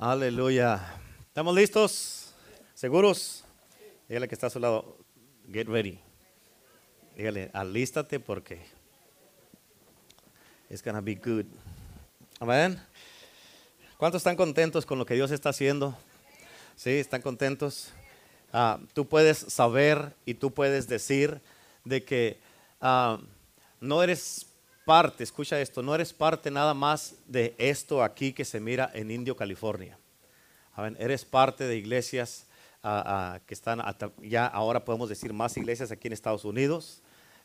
Aleluya. ¿Estamos listos? ¿Seguros? Dígale que está a su lado. Get ready. Dígale, alístate porque it's gonna be good. Amén. ¿Cuántos están contentos con lo que Dios está haciendo? Sí, están contentos. Ah, tú puedes saber y tú puedes decir de que ah, no eres parte, escucha esto, no eres parte nada más de esto aquí que se mira en Indio, California. eres parte de iglesias ah, ah, que están, ya ahora podemos decir más iglesias aquí en Estados Unidos,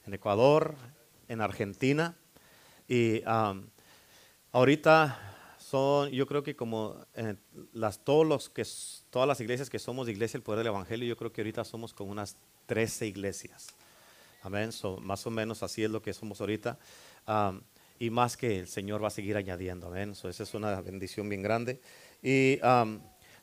en Ecuador, en Argentina. Y ahorita son, yo creo que como eh, las, todos los que, todas las iglesias que somos de Iglesia el Poder del Evangelio, yo creo que ahorita somos como unas 13 iglesias. Amén. más o menos así es lo que somos ahorita y más que el Señor va a seguir añadiendo. Amén. esa es una bendición bien grande. Y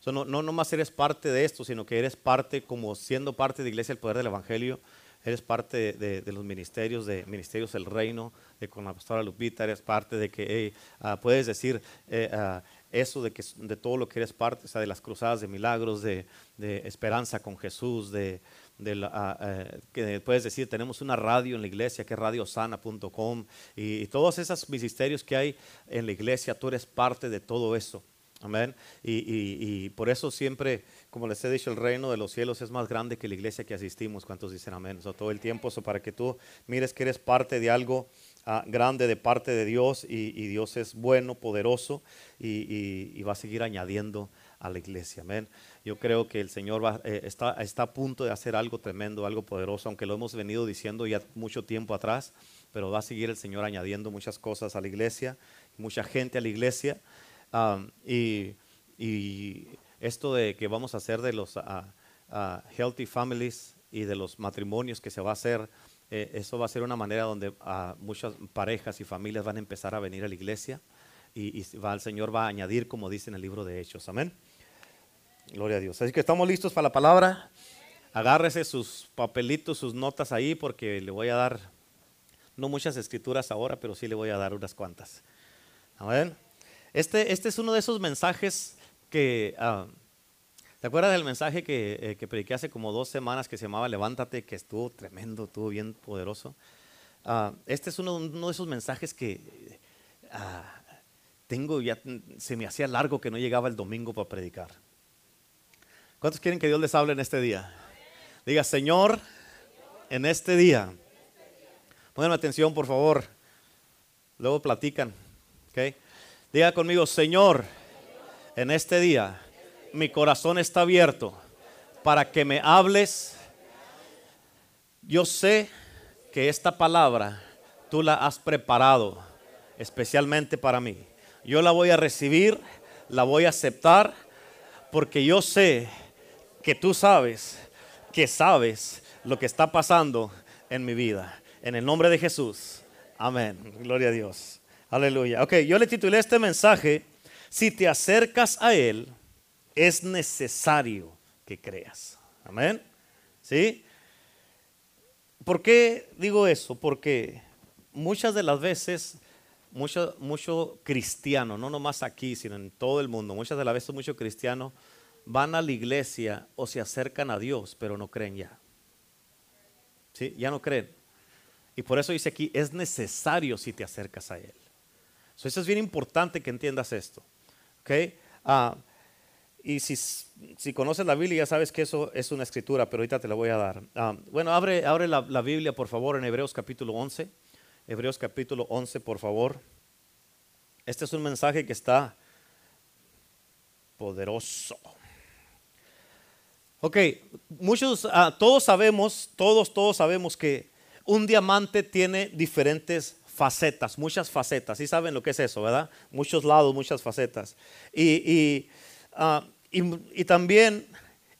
no, no más eres parte de esto, sino que eres parte, como siendo parte de Iglesia el Poder del Evangelio, eres parte de, los ministerios, de Ministerios del Reino, de con la pastora Lupita, eres parte de que ah, puedes decir eh, ah, eso de, que, de todo lo que eres parte, o sea, de las cruzadas de milagros, de, esperanza con Jesús, de, Ah, eh, que puedes decir, tenemos una radio en la iglesia que es radiosana.com y, todos esos ministerios que hay en la iglesia, tú eres parte de todo eso. Amén. Y, por eso siempre, como les he dicho, el reino de los cielos es más grande que la iglesia que asistimos. ¿Cuántos dicen amén? todo el tiempo, para que tú mires que eres parte de algo ah, grande de parte de Dios y, Dios es bueno, poderoso y, va a seguir añadiendo a la iglesia. Amén. Yo creo que el Señor va, eh, está, está a punto de hacer algo tremendo, algo poderoso, aunque lo hemos venido diciendo ya mucho tiempo atrás, pero va a seguir el Señor añadiendo muchas cosas a la iglesia, mucha gente a la iglesia. y, esto de que vamos a hacer de los healthy families y de los matrimonios que se va a hacer, eh, eso va a ser una manera donde muchas parejas y familias van a empezar a venir a la iglesia y, el Señor va a añadir, como dice en el libro de Hechos. Amén. Gloria a Dios. Así que estamos listos para la palabra. Agárrese sus papelitos, sus notas ahí, porque le voy a dar, no muchas escrituras ahora, pero sí le voy a dar unas cuantas. Amén. Este, este es uno de esos mensajes que, ah, ¿te acuerdas del mensaje que, eh, que, prediqué hace como dos semanas que se llamaba Levántate, que estuvo tremendo, estuvo bien poderoso? Ah, este es uno, de esos mensajes que ah, tengo, ya se me hacía largo que no llegaba el domingo para predicar. ¿Cuántos quieren que Dios les hable en este día? Diga, Señor, en este día. Pónganme atención, por favor. Luego platican. ¿okay? Diga conmigo, Señor, en este día mi corazón está abierto para que me hables. Yo sé que esta palabra tú la has preparado especialmente para mí. Yo la voy a recibir, la voy a aceptar, porque yo sé que tú sabes, que sabes lo que está pasando en mi vida. En el nombre de Jesús. Amén. Gloria a Dios. Aleluya. Ok, yo le titulé este mensaje, si te acercas a Él, es necesario que creas. Amén. ¿Sí? ¿Por qué digo eso? Porque muchas de las veces, mucho, mucho cristiano, no nomás aquí, sino en todo el mundo, muchas de las veces mucho cristiano van a la iglesia o se acercan a Dios, pero no creen ya. ¿Sí? Ya no creen. Y por eso dice aquí, es necesario si te acercas a Él. eso es bien importante que entiendas esto. ¿Okay? Ah, y si, si, conoces la Biblia, ya sabes que eso es una escritura, pero ahorita te la voy a dar. Ah, bueno, abre, abre la, Biblia, por favor, en Hebreos capítulo 11. Hebreos capítulo 11, por favor. Este es un mensaje que está poderoso. Ok, muchos, ah, todos sabemos, todos, todos sabemos que un diamante tiene diferentes facetas, muchas facetas. ¿Sí saben lo que es eso, verdad? Muchos lados, muchas facetas. Y, ah, y, también,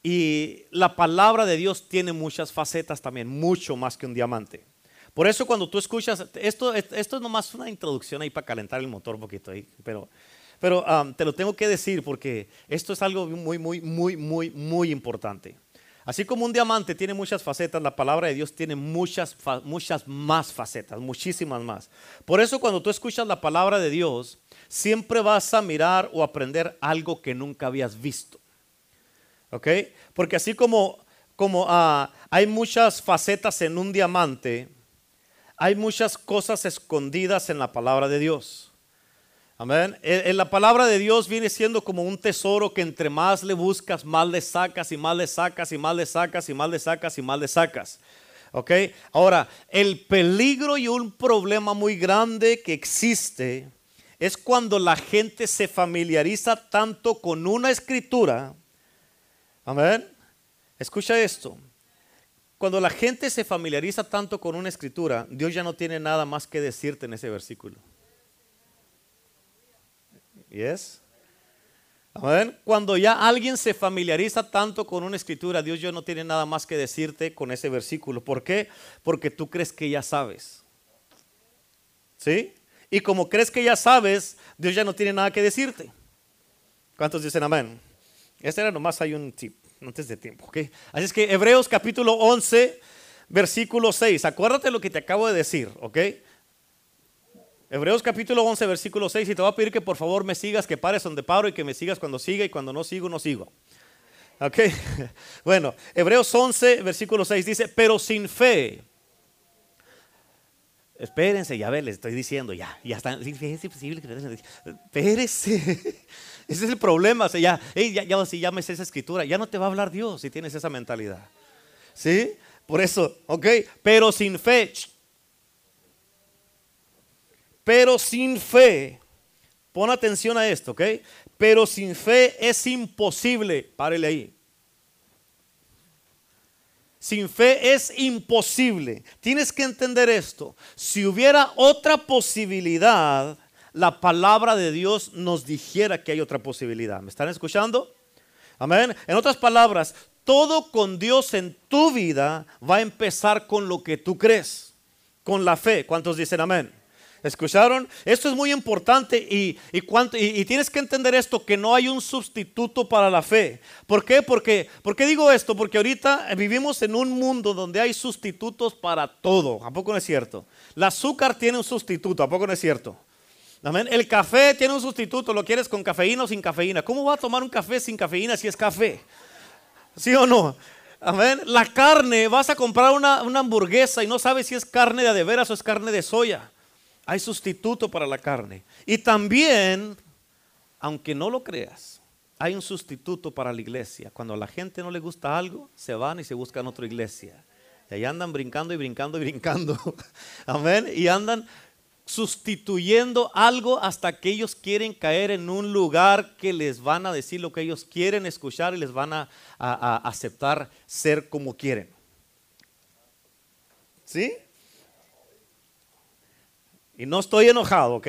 y la palabra de Dios tiene muchas facetas también, mucho más que un diamante. Por eso cuando tú escuchas, esto, esto es nomás una introducción ahí para calentar el motor un poquito ahí, pero pero te lo tengo que decir porque esto es algo muy, muy, muy, muy, muy importante. Así como un diamante tiene muchas facetas, la palabra de Dios tiene muchas, muchas más facetas, muchísimas más. Por eso cuando tú escuchas la palabra de Dios, siempre vas a mirar o aprender algo que nunca habías visto. ¿Ok? Porque así como, como ah, hay muchas facetas en un diamante, hay muchas cosas escondidas en la palabra de Dios. Amén. En la palabra de Dios viene siendo como un tesoro que entre más le buscas, más le sacas y más le sacas y más le sacas y más le sacas y más le sacas. ¿Ok? Ahora, el peligro y un problema muy grande que existe es cuando la gente se familiariza tanto con una escritura. Amén. Escucha esto. Cuando la gente se familiariza tanto con una escritura, Dios ya no tiene nada más que decirte en ese versículo. ¿Yes? Cuando ya alguien se familiariza tanto con una escritura, Dios ya no tiene nada más que decirte con ese versículo. ¿Por qué? Porque tú crees que ya sabes. ¿Sí? Y como crees que ya sabes, Dios ya no tiene nada que decirte. ¿Cuántos dicen amén? Este era nomás hay un tip, antes de tiempo, ¿ok? Así es que Hebreos capítulo 11, versículo 6. Acuérdate lo que te acabo de decir, ¿ok? Hebreos capítulo 11, versículo 6, y te voy a pedir que por favor me sigas, que pares donde paro y que me sigas cuando siga y cuando no sigo, no sigo. Ok, bueno, Hebreos 11, versículo 6 dice, pero sin fe. Espérense, ya ve, les estoy diciendo, ya, ya están, es imposible que Espérense. Ese es el problema, o sea, ya, ya, ya, si llames esa escritura, ya no te va a hablar Dios si tienes esa mentalidad. ¿Sí? Por eso, ok, pero sin fe, pero sin fe, pon atención a esto, ¿ok? Pero sin fe es imposible, párele ahí. Sin fe es imposible. Tienes que entender esto. Si hubiera otra posibilidad, la palabra de Dios nos dijera que hay otra posibilidad. ¿Me están escuchando? Amén. En otras palabras, todo con Dios en tu vida va a empezar con lo que tú crees, con la fe. ¿Cuántos dicen amén? ¿Escucharon? Esto es muy importante y, y, tienes que entender esto, que no hay un sustituto para la fe. ¿Por qué? Porque, ¿Por qué digo esto? Porque ahorita vivimos en un mundo donde hay sustitutos para todo. ¿A poco no es cierto? El azúcar tiene un sustituto. ¿A poco no es cierto? Amén. El café tiene un sustituto. ¿Lo quieres con cafeína o sin cafeína? ¿Cómo va a tomar un café sin cafeína si es café? ¿Sí o no? Amén. La carne, vas a comprar una, una hamburguesa y no sabes si es carne de, de veras o es carne de soya. Hay sustituto para la carne. Y también, aunque no lo creas, hay un sustituto para la iglesia. Cuando a la gente no le gusta algo, se van y se buscan otra iglesia. Y ahí andan brincando y brincando y brincando. Amén. Y andan sustituyendo algo hasta que ellos quieren caer en un lugar que les van a decir lo que ellos quieren escuchar y les van a, a aceptar ser como quieren. ¿Sí? Y no estoy enojado, ¿ok?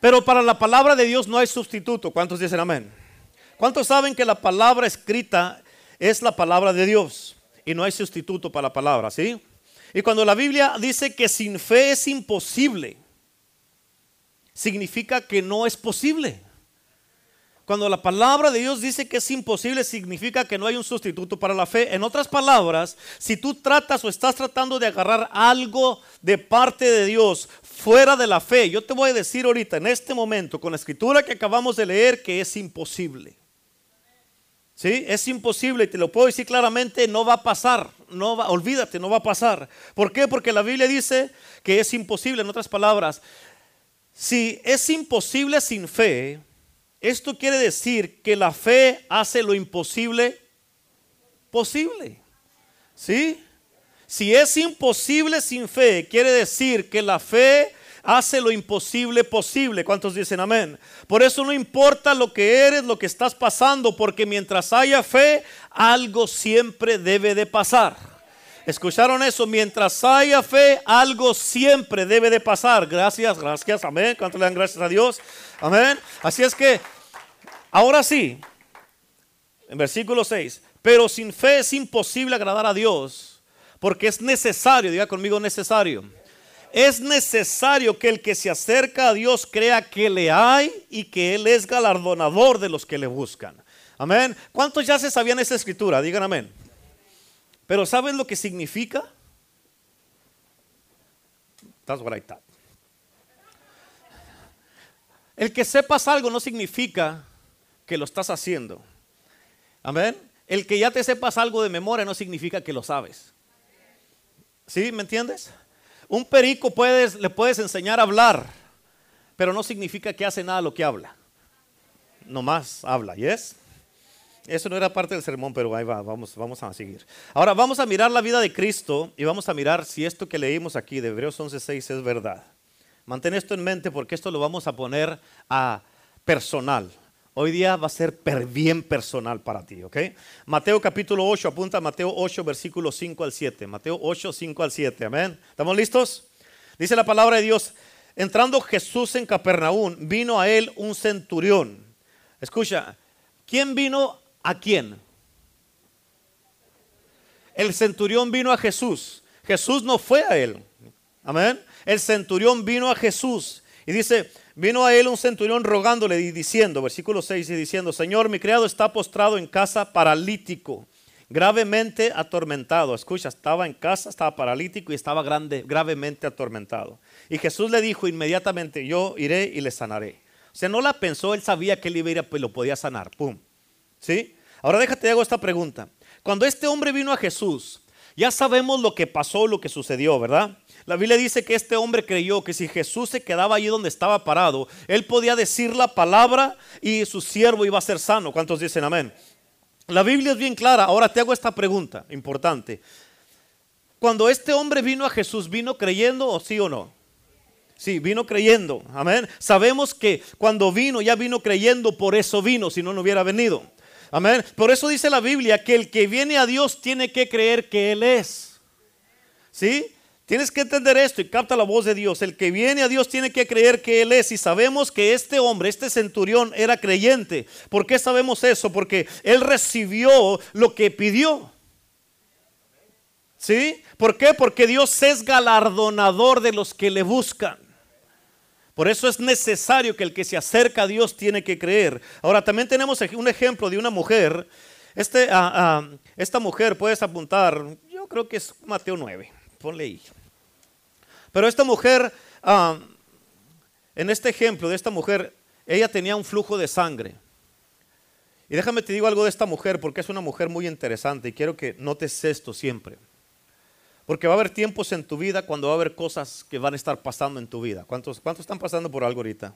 Pero para la palabra de Dios no hay sustituto. ¿Cuántos dicen amén? ¿Cuántos saben que la palabra escrita es la palabra de Dios? Y no hay sustituto para la palabra, ¿sí? Y cuando la Biblia dice que sin fe es imposible, significa que no es posible. Cuando la palabra de Dios dice que es imposible, significa que no hay un sustituto para la fe. En otras palabras, si tú tratas o estás tratando de agarrar algo de parte de Dios fuera de la fe, yo te voy a decir ahorita, en este momento, con la escritura que acabamos de leer, que es imposible. ¿Sí? Es imposible y te lo puedo decir claramente, no va a pasar. No va, olvídate, no va a pasar. ¿Por qué? Porque la Biblia dice que es imposible. En otras palabras, si es imposible sin fe, esto quiere decir que la fe hace lo imposible posible. ¿Sí? Si es imposible sin fe, quiere decir que la fe hace lo imposible posible. ¿Cuántos dicen amén? Por eso no importa lo que eres, lo que estás pasando, porque mientras haya fe, algo siempre debe de pasar. ¿Escucharon eso? Mientras haya fe, algo siempre debe de pasar. Gracias, gracias, amén. ¿Cuánto le dan gracias a Dios? Amén. Así es que Ahora sí, en versículo 6, pero sin fe es imposible agradar a Dios, porque es necesario, diga conmigo necesario, es necesario que el que se acerca a Dios crea que le hay y que Él es galardonador de los que le buscan. Amén. ¿Cuántos ya se sabían esa escritura? Digan amén. Pero ¿sabes lo que significa? That's what I thought. El que sepas algo no significa que lo estás haciendo. Amén. El que ya te sepas algo de memoria no significa que lo sabes. ¿Sí? ¿Me entiendes? Un perico puedes, le puedes enseñar a hablar, pero no significa que hace nada lo que habla. Nomás habla, ¿yes? Eso no era parte del sermón, pero ahí va, vamos, vamos a seguir. Ahora vamos a mirar la vida de Cristo y vamos a mirar si esto que leímos aquí de Hebreos 11:6 es verdad. Mantén esto en mente porque esto lo vamos a poner a personal. Hoy día va a ser bien personal para ti, ¿ok? Mateo capítulo 8, apunta Mateo 8, versículo 5 al 7. Mateo 8, 5 al 7, amén. ¿Estamos listos? Dice la palabra de Dios, entrando Jesús en Capernaum, vino a él un centurión. Escucha, ¿quién vino ¿A quién? El centurión vino a Jesús. Jesús no fue a él. Amén. El centurión vino a Jesús. Y dice, vino a él un centurión rogándole y diciendo, versículo 6 y diciendo, Señor, mi criado está postrado en casa paralítico, gravemente atormentado. Escucha, estaba en casa, estaba paralítico y estaba grande, gravemente atormentado. Y Jesús le dijo inmediatamente, yo iré y le sanaré. O sea, no la pensó, él sabía que él iba a ir, pues lo podía sanar. Pum. ¿Sí? Ahora déjate hago esta pregunta. Cuando este hombre vino a Jesús, ya sabemos lo que pasó, lo que sucedió, ¿verdad? La Biblia dice que este hombre creyó que si Jesús se quedaba allí donde estaba parado, él podía decir la palabra y su siervo iba a ser sano. ¿Cuántos dicen amén? La Biblia es bien clara. Ahora te hago esta pregunta importante. Cuando este hombre vino a Jesús, ¿vino creyendo o sí o no? Sí, vino creyendo. Amén. Sabemos que cuando vino, ya vino creyendo, por eso vino, si no, no hubiera venido. Amén. Por eso dice la Biblia que el que viene a Dios tiene que creer que Él es. ¿Sí? Tienes que entender esto y capta la voz de Dios. El que viene a Dios tiene que creer que Él es. Y sabemos que este hombre, este centurión, era creyente. ¿Por qué sabemos eso? Porque Él recibió lo que pidió. ¿Sí? ¿Por qué? Porque Dios es galardonador de los que le buscan. Por eso es necesario que el que se acerca a Dios tiene que creer. Ahora también tenemos un ejemplo de una mujer. Este, ah, ah, esta mujer puedes apuntar, yo creo que es Mateo 9, ponle ahí. Pero esta mujer, ah, en este ejemplo de esta mujer, ella tenía un flujo de sangre. Y déjame te digo algo de esta mujer porque es una mujer muy interesante y quiero que notes esto siempre. Porque va a haber tiempos en tu vida cuando va a haber cosas que van a estar pasando en tu vida. ¿Cuántos, cuántos están pasando por algo ahorita?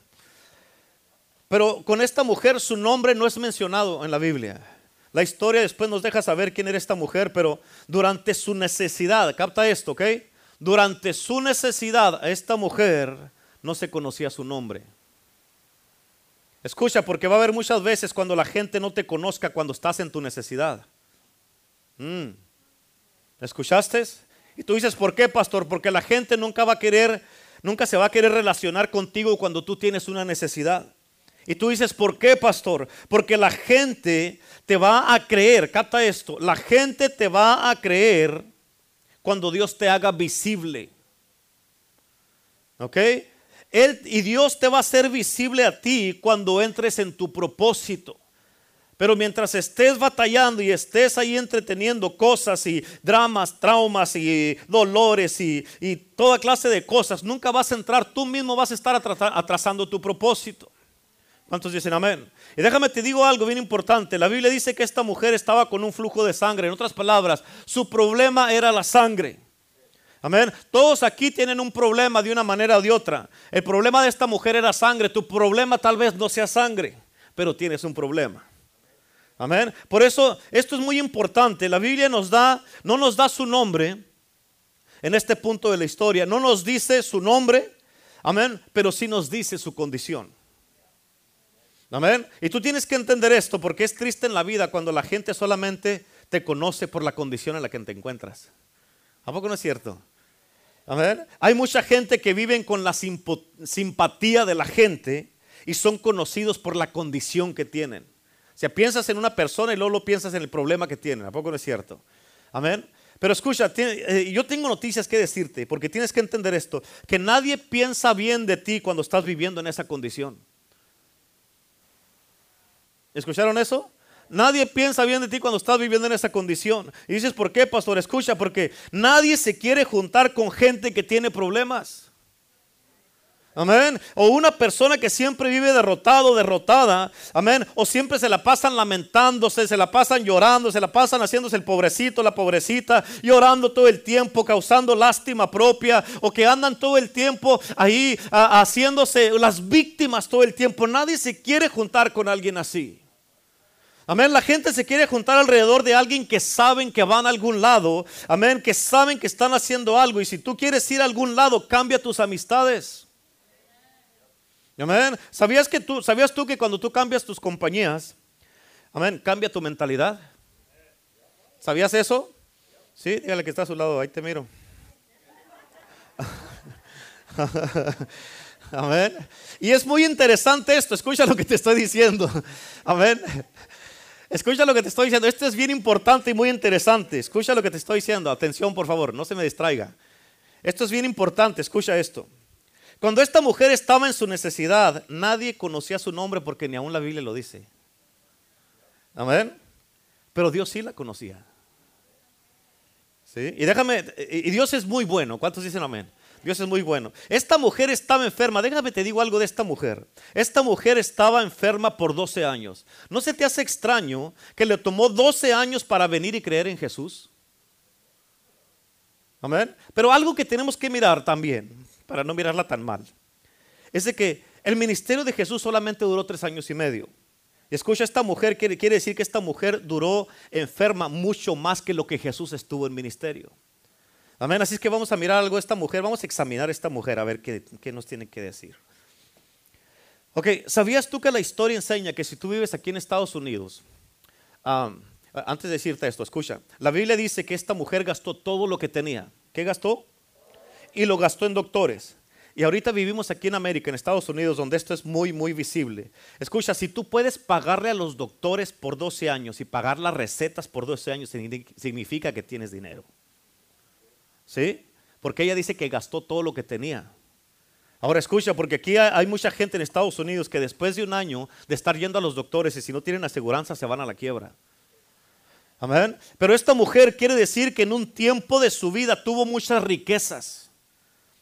Pero con esta mujer su nombre no es mencionado en la Biblia. La historia después nos deja saber quién era esta mujer, pero durante su necesidad, capta esto, ¿ok? Durante su necesidad esta mujer no se conocía su nombre. Escucha, porque va a haber muchas veces cuando la gente no te conozca cuando estás en tu necesidad. Mm. ¿Escuchaste? Y tú dices, ¿por qué, pastor? Porque la gente nunca va a querer, nunca se va a querer relacionar contigo cuando tú tienes una necesidad. Y tú dices, ¿por qué, pastor? Porque la gente te va a creer, capta esto, la gente te va a creer cuando Dios te haga visible. ¿Ok? Y Dios te va a hacer visible a ti cuando entres en tu propósito. Pero mientras estés batallando y estés ahí entreteniendo cosas y dramas, traumas y dolores y, toda clase de cosas, nunca vas a entrar, tú mismo vas a estar atrasando tu propósito. ¿Cuántos dicen amén? Y déjame te digo algo bien importante. La Biblia dice que esta mujer estaba con un flujo de sangre. En otras palabras, su problema era la sangre. Amén. Todos aquí tienen un problema de una manera o de otra. El problema de esta mujer era sangre. Tu problema tal vez no sea sangre, pero tienes un problema. Amén. Por eso esto es muy importante. La Biblia nos da, no nos da su nombre en este punto de la historia. No nos dice su nombre. Amén. Pero sí nos dice su condición. Amén. Y tú tienes que entender esto porque es triste en la vida cuando la gente solamente te conoce por la condición en la que te encuentras. ¿A poco no es cierto? Amén. Hay mucha gente que viven con la simpatía de la gente y son conocidos por la condición que tienen. O sea, piensas en una persona y luego lo piensas en el problema que tiene. ¿A poco no es cierto? Amén. Pero escucha, eh, yo tengo noticias que decirte, porque tienes que entender esto, que nadie piensa bien de ti cuando estás viviendo en esa condición. ¿Escucharon eso? Nadie piensa bien de ti cuando estás viviendo en esa condición. Y dices, ¿por qué, pastor? Escucha, porque nadie se quiere juntar con gente que tiene problemas. Amén. O una persona que siempre vive derrotado, derrotada. Amén. O siempre se la pasan lamentándose, se la pasan llorando, se la pasan haciéndose el pobrecito, la pobrecita, llorando todo el tiempo, causando lástima propia. O que andan todo el tiempo ahí haciéndose las víctimas todo el tiempo. Nadie se quiere juntar con alguien así. Amén. La gente se quiere juntar alrededor de alguien que saben que van a algún lado. Amén. Que saben que están haciendo algo. Y si tú quieres ir a algún lado, cambia tus amistades. Amén. ¿Sabías, que tú, ¿Sabías tú que cuando tú cambias tus compañías, amén, cambia tu mentalidad? ¿Sabías eso? Sí, dígale que está a su lado, ahí te miro. Amén. Y es muy interesante esto, escucha lo que te estoy diciendo. Amén. Escucha lo que te estoy diciendo. Esto es bien importante y muy interesante. Escucha lo que te estoy diciendo. Atención, por favor, no se me distraiga. Esto es bien importante, escucha esto. Cuando esta mujer estaba en su necesidad, nadie conocía su nombre porque ni aún la Biblia lo dice. Amén. Pero Dios sí la conocía. ¿Sí? Y déjame, y Dios es muy bueno. ¿Cuántos dicen amén? Dios es muy bueno. Esta mujer estaba enferma. Déjame te digo algo de esta mujer. Esta mujer estaba enferma por 12 años. ¿No se te hace extraño que le tomó 12 años para venir y creer en Jesús? Amén. Pero algo que tenemos que mirar también para no mirarla tan mal, es de que el ministerio de Jesús solamente duró tres años y medio. Y escucha, esta mujer quiere, quiere decir que esta mujer duró enferma mucho más que lo que Jesús estuvo en ministerio. Amén. Así es que vamos a mirar algo de esta mujer, vamos a examinar a esta mujer a ver qué, nos tiene que decir. Ok, ¿sabías tú que la historia enseña que si tú vives aquí en Estados Unidos, antes de decirte esto, escucha, la Biblia dice que esta mujer gastó todo lo que tenía. ¿Qué gastó? y lo gastó en doctores. Y ahorita vivimos aquí en América, en Estados Unidos, donde esto es muy, muy visible. Escucha, si tú puedes pagarle a los doctores por 12 años y pagar las recetas por 12 años, significa que tienes dinero. ¿Sí? Porque ella dice que gastó todo lo que tenía. Ahora escucha, porque aquí hay mucha gente en Estados Unidos que después de un año de estar yendo a los doctores y si no tienen aseguranza se van a la quiebra. Amén. Pero esta mujer quiere decir que en un tiempo de su vida tuvo muchas riquezas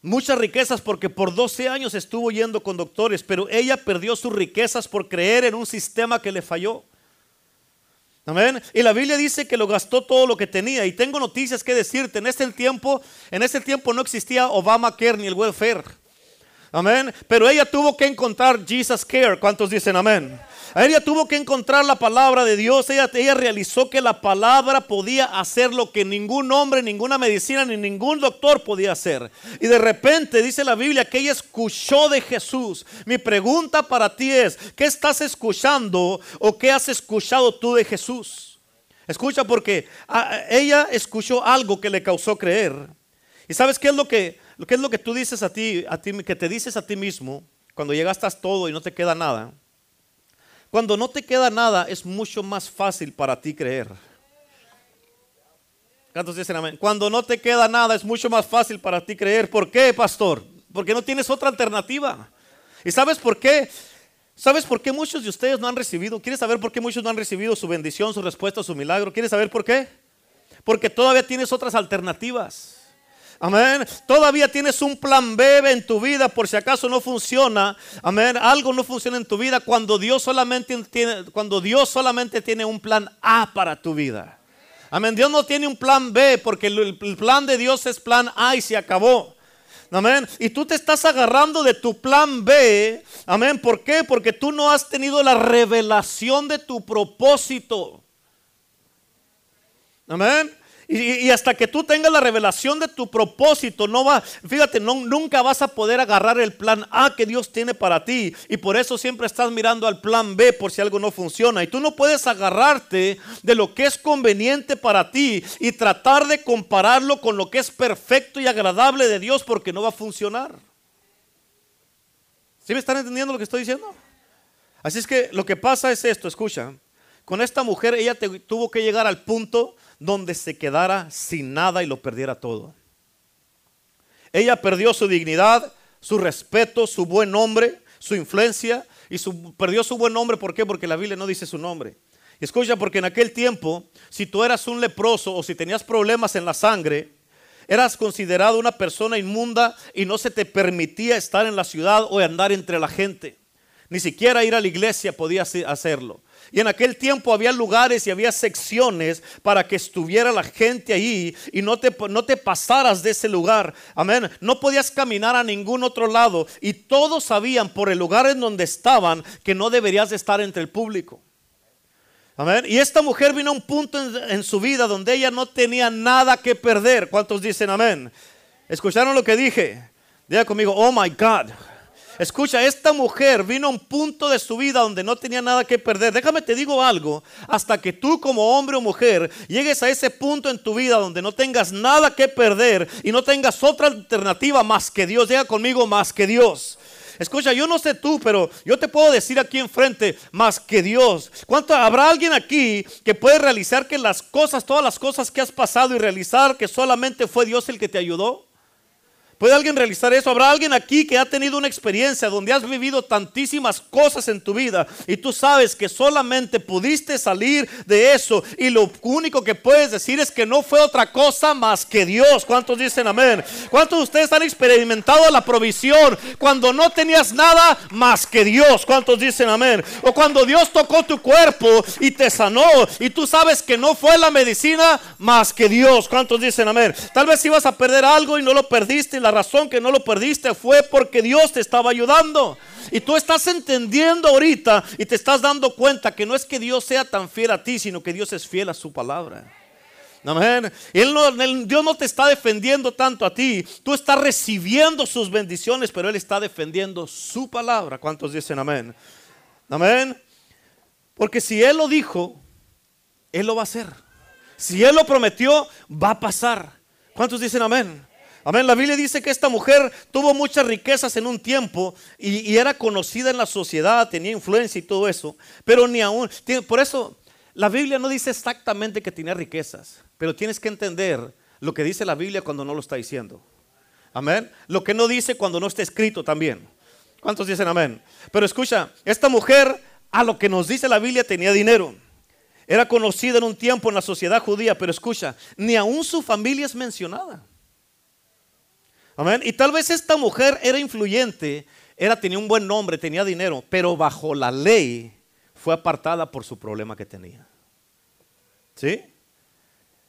muchas riquezas porque por 12 años estuvo yendo con doctores, pero ella perdió sus riquezas por creer en un sistema que le falló. Amén. Y la Biblia dice que lo gastó todo lo que tenía. Y tengo noticias que decirte. En ese tiempo, en ese tiempo no existía Obamacare ni el welfare. Amén. Pero ella tuvo que encontrar Jesus Care. ¿Cuántos dicen amén? Ella tuvo que encontrar la palabra de Dios. Ella, ella realizó que la palabra podía hacer lo que ningún hombre, ninguna medicina, ni ningún doctor podía hacer. Y de repente dice la Biblia que ella escuchó de Jesús. Mi pregunta para ti es, ¿qué estás escuchando o qué has escuchado tú de Jesús? Escucha porque ah, ella escuchó algo que le causó creer. ¿Y sabes qué es lo que, qué es lo que tú dices a ti, a ti, que te dices a ti mismo cuando llegaste todo y no te queda nada? Cuando no te queda nada, es mucho más fácil para ti creer. ¿Cuántos dicen amén? Cuando no te queda nada, es mucho más fácil para ti creer. ¿Por qué, pastor? Porque no tienes otra alternativa. ¿Y sabes por qué? ¿Sabes por qué muchos de ustedes no han recibido? ¿Quieres saber por qué muchos no han recibido su bendición, su respuesta, su milagro? ¿Quieres saber por qué? Porque todavía tienes otras alternativas. Amén. Todavía tienes un plan B en tu vida por si acaso no funciona. Amén. Algo no funciona en tu vida cuando Dios solamente tiene, cuando Dios solamente tiene un plan A para tu vida. Amén. Dios no tiene un plan B porque el, plan de Dios es plan A y se acabó. Amén. Y tú te estás agarrando de tu plan B. Amén. ¿Por qué? Porque tú no has tenido la revelación de tu propósito. Amén. Y, hasta que tú tengas la revelación de tu propósito, no va, fíjate, no, nunca vas a poder agarrar el plan A que Dios tiene para ti. Y por eso siempre estás mirando al plan B por si algo no funciona. Y tú no puedes agarrarte de lo que es conveniente para ti y tratar de compararlo con lo que es perfecto y agradable de Dios porque no va a funcionar. ¿Sí me están entendiendo lo que estoy diciendo? Así es que lo que pasa es esto, escucha. Con esta mujer ella tuvo que llegar al punto donde se quedara sin nada y lo perdiera todo. Ella perdió su dignidad, su respeto, su buen nombre, su influencia y su, perdió su buen nombre. ¿Por qué? Porque la Biblia no dice su nombre. Escucha, porque en aquel tiempo, si tú eras un leproso o si tenías problemas en la sangre, eras considerado una persona inmunda y no se te permitía estar en la ciudad o andar entre la gente. Ni siquiera ir a la iglesia podías hacerlo. Y en aquel tiempo había lugares y había secciones para que estuviera la gente ahí y no te, no te pasaras de ese lugar. Amén. No podías caminar a ningún otro lado. Y todos sabían por el lugar en donde estaban que no deberías de estar entre el público. Amén. Y esta mujer vino a un punto en, en su vida donde ella no tenía nada que perder. ¿Cuántos dicen amén? ¿Escucharon lo que dije? Diga conmigo, oh my God. Escucha, esta mujer vino a un punto de su vida donde no tenía nada que perder. Déjame te digo algo, hasta que tú como hombre o mujer llegues a ese punto en tu vida donde no tengas nada que perder y no tengas otra alternativa más que Dios. Llega conmigo más que Dios. Escucha, yo no sé tú, pero yo te puedo decir aquí enfrente más que Dios. ¿Cuánto habrá alguien aquí que puede realizar que las cosas, todas las cosas que has pasado y realizar que solamente fue Dios el que te ayudó? ¿Puede alguien realizar eso? ¿Habrá alguien aquí que ha tenido una experiencia donde has vivido tantísimas cosas en tu vida y tú sabes que solamente pudiste salir de eso y lo único que puedes decir es que no fue otra cosa más que Dios? ¿Cuántos dicen amén? ¿Cuántos de ustedes han experimentado la provisión cuando no tenías nada más que Dios? ¿Cuántos dicen amén? O cuando Dios tocó tu cuerpo y te sanó y tú sabes que no fue la medicina más que Dios. ¿Cuántos dicen amén? Tal vez ibas a perder algo y no lo perdiste la razón que no lo perdiste fue porque Dios te estaba ayudando. Y tú estás entendiendo ahorita y te estás dando cuenta que no es que Dios sea tan fiel a ti, sino que Dios es fiel a su palabra. Amén. Él no, Dios no te está defendiendo tanto a ti. Tú estás recibiendo sus bendiciones, pero Él está defendiendo su palabra. ¿Cuántos dicen amén? Amén. Porque si Él lo dijo, Él lo va a hacer. Si Él lo prometió, va a pasar. ¿Cuántos dicen amén? Amén. La Biblia dice que esta mujer tuvo muchas riquezas en un tiempo y, era conocida en la sociedad, tenía influencia y todo eso. Pero ni aún, por eso la Biblia no dice exactamente que tenía riquezas, pero tienes que entender lo que dice la Biblia cuando no lo está diciendo. Amén. Lo que no dice cuando no está escrito también. ¿Cuántos dicen amén? Pero escucha, esta mujer a lo que nos dice la Biblia tenía dinero. Era conocida en un tiempo en la sociedad judía, pero escucha, ni aún su familia es mencionada. Amén. Y tal vez esta mujer era influyente, era, tenía un buen nombre, tenía dinero, pero bajo la ley fue apartada por su problema que tenía. ¿Sí?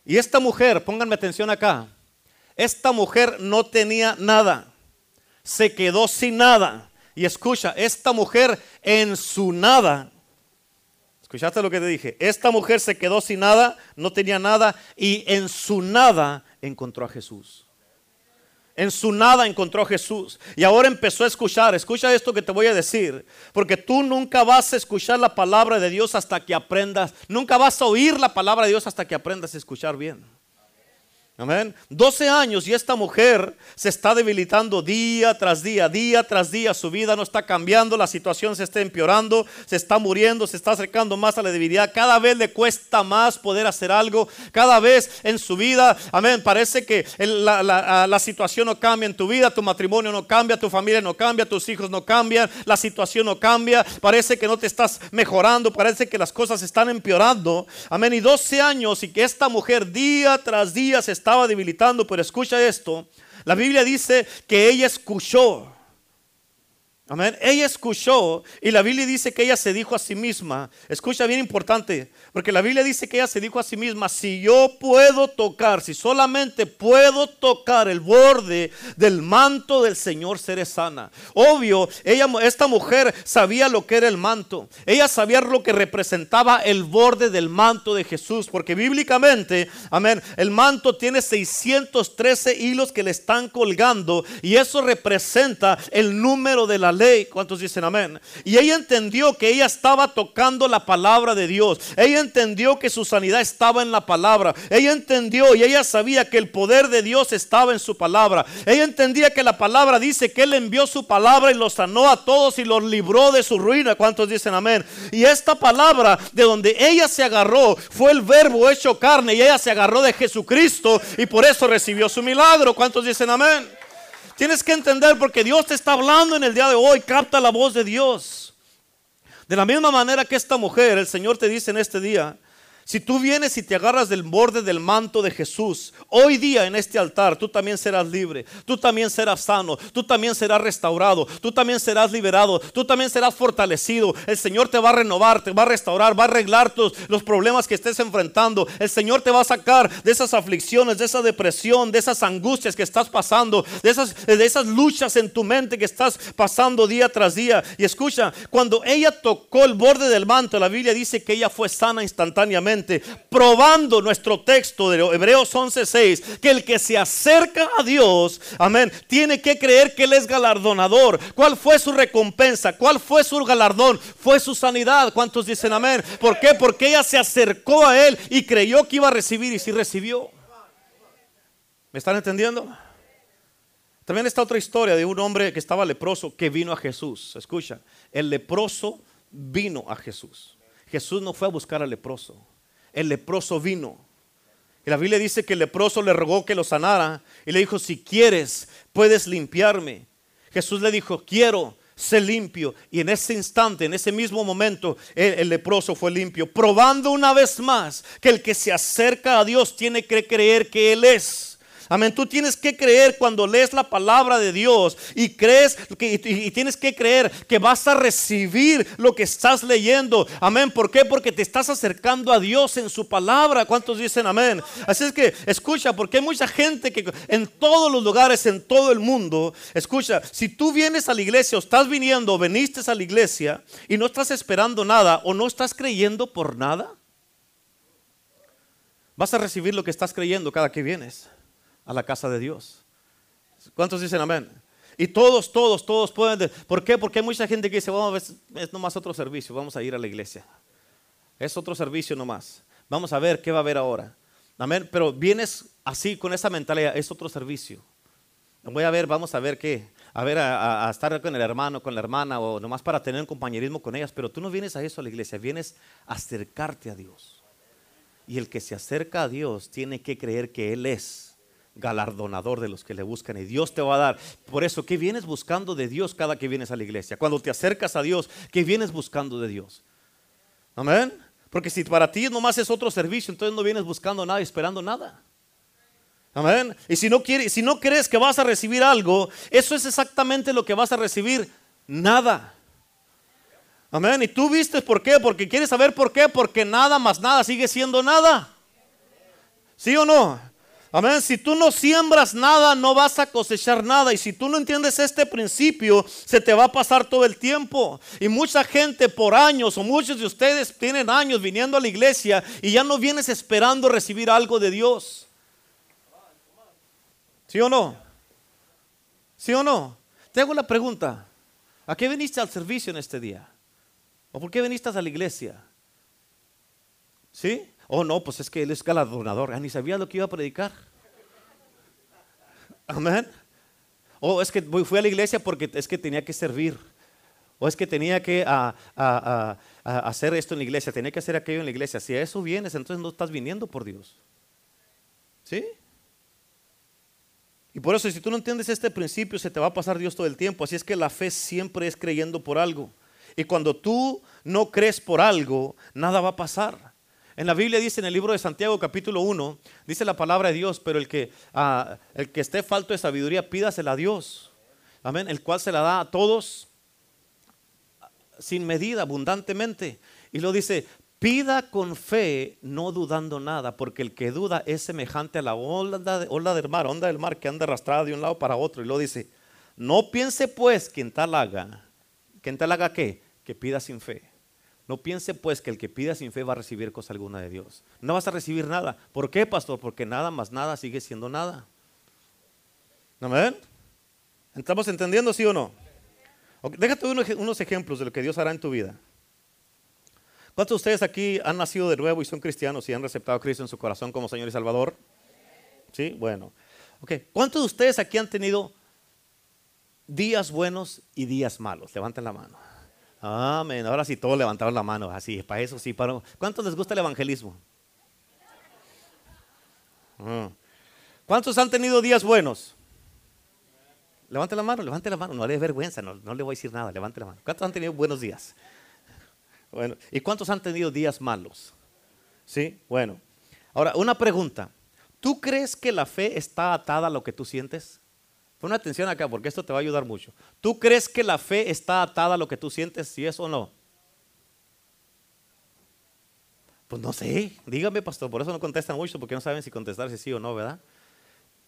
Y esta mujer, pónganme atención acá, esta mujer no tenía nada, se quedó sin nada. Y escucha, esta mujer en su nada, escuchaste lo que te dije, esta mujer se quedó sin nada, no tenía nada y en su nada encontró a Jesús. En su nada encontró a Jesús. Y ahora empezó a escuchar. Escucha esto que te voy a decir. Porque tú nunca vas a escuchar la palabra de Dios hasta que aprendas. Nunca vas a oír la palabra de Dios hasta que aprendas a escuchar bien. Amén. 12 años y esta mujer se está debilitando día tras día, día tras día. Su vida no está cambiando, la situación se está empeorando, se está muriendo, se está acercando más a la debilidad. Cada vez le cuesta más poder hacer algo. Cada vez en su vida, amén, parece que la, la, situación no cambia en tu vida, tu matrimonio no cambia, tu familia no cambia, tus hijos no cambian, la situación no cambia. Parece que no te estás mejorando, parece que las cosas están empeorando. Amén. Y 12 años y que esta mujer día tras día se está estaba debilitando, pero escucha esto. La Biblia dice que ella escuchó Amén. Ella escuchó y la Biblia dice que ella se dijo a sí misma, escucha bien importante, porque la Biblia dice que ella se dijo a sí misma, si yo puedo tocar, si solamente puedo tocar el borde del manto del Señor, seré sana. Obvio, ella, esta mujer sabía lo que era el manto, ella sabía lo que representaba el borde del manto de Jesús, porque bíblicamente, amén, el manto tiene 613 hilos que le están colgando y eso representa el número de la ley. ¿Cuántos dicen amén? Y ella entendió que ella estaba tocando la palabra de Dios. Ella entendió que su sanidad estaba en la palabra. Ella entendió y ella sabía que el poder de Dios estaba en su palabra. Ella entendía que la palabra dice que Él envió su palabra y los sanó a todos y los libró de su ruina. ¿Cuántos dicen amén? Y esta palabra de donde ella se agarró fue el verbo hecho carne y ella se agarró de Jesucristo y por eso recibió su milagro. ¿Cuántos dicen amén? Tienes que entender porque Dios te está hablando en el día de hoy. Capta la voz de Dios. De la misma manera que esta mujer, el Señor te dice en este día, si tú vienes y te agarras del borde del manto de Jesús, hoy día en este altar tú también serás libre, tú también serás sano, tú también serás restaurado, tú también serás liberado, tú también serás fortalecido. El Señor te va a renovar, te va a restaurar, va a arreglar tus, los problemas que estés enfrentando. El Señor te va a sacar de esas aflicciones, de esa depresión, de esas angustias que estás pasando, de esas, de esas luchas en tu mente que estás pasando día tras día. Y escucha, cuando ella tocó el borde del manto, la Biblia dice que ella fue sana instantáneamente probando nuestro texto de Hebreos 11:6, que el que se acerca a Dios, amén, tiene que creer que Él es galardonador. ¿Cuál fue su recompensa? ¿Cuál fue su galardón? Fue su sanidad. ¿Cuántos dicen amén? ¿Por qué? Porque ella se acercó a Él y creyó que iba a recibir y sí recibió. ¿Me están entendiendo? También está otra historia de un hombre que estaba leproso que vino a Jesús. Escucha, el leproso vino a Jesús. Jesús no fue a buscar al leproso el leproso vino. Y la Biblia dice que el leproso le rogó que lo sanara y le dijo, si quieres, puedes limpiarme. Jesús le dijo, quiero, sé limpio. Y en ese instante, en ese mismo momento, el, el, leproso fue limpio, probando una vez más que el que se acerca a Dios tiene que creer que Él es. Amén. Tú tienes que creer cuando lees la palabra de Dios y crees y, tienes que creer que vas a recibir lo que estás leyendo. Amén. ¿Por qué? Porque te estás acercando a Dios en su palabra. ¿Cuántos dicen amén? Así es que escucha, porque hay mucha gente que en todos los lugares, en todo el mundo, escucha, si tú vienes a la iglesia o estás viniendo o veniste a la iglesia y no estás esperando nada o no estás creyendo por nada, vas a recibir lo que estás creyendo cada que vienes a la casa de Dios. ¿Cuántos dicen amén? Y todos, todos, todos pueden. ¿Por qué? Porque hay mucha gente que dice, vamos, es nomás otro servicio, vamos a ir a la iglesia. Es otro servicio nomás. Vamos a ver qué va a haber ahora. Amén. Pero vienes así, con esa mentalidad, es otro servicio. Voy a ver, vamos a ver qué. A ver, a, a, estar con el hermano, con la hermana, o nomás para tener un compañerismo con ellas. Pero tú no vienes a eso a la iglesia, vienes a acercarte a Dios. Y el que se acerca a Dios tiene que creer que Él es galardonador de los que le buscan y Dios te va a dar. Por eso, ¿qué vienes buscando de Dios cada que vienes a la iglesia? Cuando te acercas a Dios, ¿qué vienes buscando de Dios? Amén. Porque si para ti nomás es otro servicio, entonces no vienes buscando nada, esperando nada. Amén. Y si no quieres, si no crees que vas a recibir algo, eso es exactamente lo que vas a recibir, nada. Amén. Y tú viste por qué, porque quieres saber por qué, porque nada más nada sigue siendo nada. ¿Sí o no? Amén. Si tú no siembras nada, no vas a cosechar nada. Y si tú no entiendes este principio, se te va a pasar todo el tiempo. Y mucha gente por años, o muchos de ustedes tienen años viniendo a la iglesia y ya no vienes esperando recibir algo de Dios. ¿Sí o no? ¿Sí o no? Te hago la pregunta. ¿A qué viniste al servicio en este día? ¿O por qué viniste a la iglesia? ¿Sí? Oh, no, pues es que él es galardonador. ni sabía lo que iba a predicar. Amén. O es que fui a la iglesia porque es que tenía que servir. O es que tenía que hacer esto en la iglesia, tenía que hacer aquello en la iglesia. Si a eso vienes, entonces no estás viniendo por Dios. ¿Sí? Y por eso, si tú no entiendes este principio, se te va a pasar Dios todo el tiempo. Así es que la fe siempre es creyendo por algo. Y cuando tú no crees por algo, nada va a pasar. En la Biblia dice en el libro de Santiago capítulo 1, dice la palabra de Dios, pero el que, ah, el que esté falto de sabiduría, pídasela a Dios. Amén. El cual se la da a todos sin medida, abundantemente. Y lo dice, pida con fe, no dudando nada, porque el que duda es semejante a la de, ola del mar, onda del mar que anda arrastrada de un lado para otro. Y lo dice, no piense pues quien tal haga, quien tal haga qué, que pida sin fe. No piense pues que el que pida sin fe va a recibir cosa alguna de Dios. No vas a recibir nada. ¿Por qué, pastor? Porque nada más nada sigue siendo nada. ¿Amén? ¿Estamos entendiendo, sí o no? déjate unos ejemplos de lo que Dios hará en tu vida. ¿Cuántos de ustedes aquí han nacido de nuevo y son cristianos y han aceptado a Cristo en su corazón como Señor y Salvador? Sí, bueno. ¿Cuántos de ustedes aquí han tenido días buenos y días malos? Levanten la mano. Amén. Ahora sí, todos levantaron la mano. Así, para eso sí. Para... ¿Cuántos les gusta el evangelismo? Ah. ¿Cuántos han tenido días buenos? Levante la mano, levante la mano. No le vergüenza, no, le voy a decir nada. Levante la mano. ¿Cuántos han tenido buenos días? Bueno, ¿y cuántos han tenido días malos? Sí, bueno. Ahora, una pregunta. ¿Tú crees que la fe está atada a lo que tú sientes? Pon atención acá porque esto te va a ayudar mucho. ¿Tú crees que la fe está atada a lo que tú sientes, si es o no? Pues no sé, dígame pastor, por eso no contestan mucho porque no saben si contestar si sí o no, ¿verdad?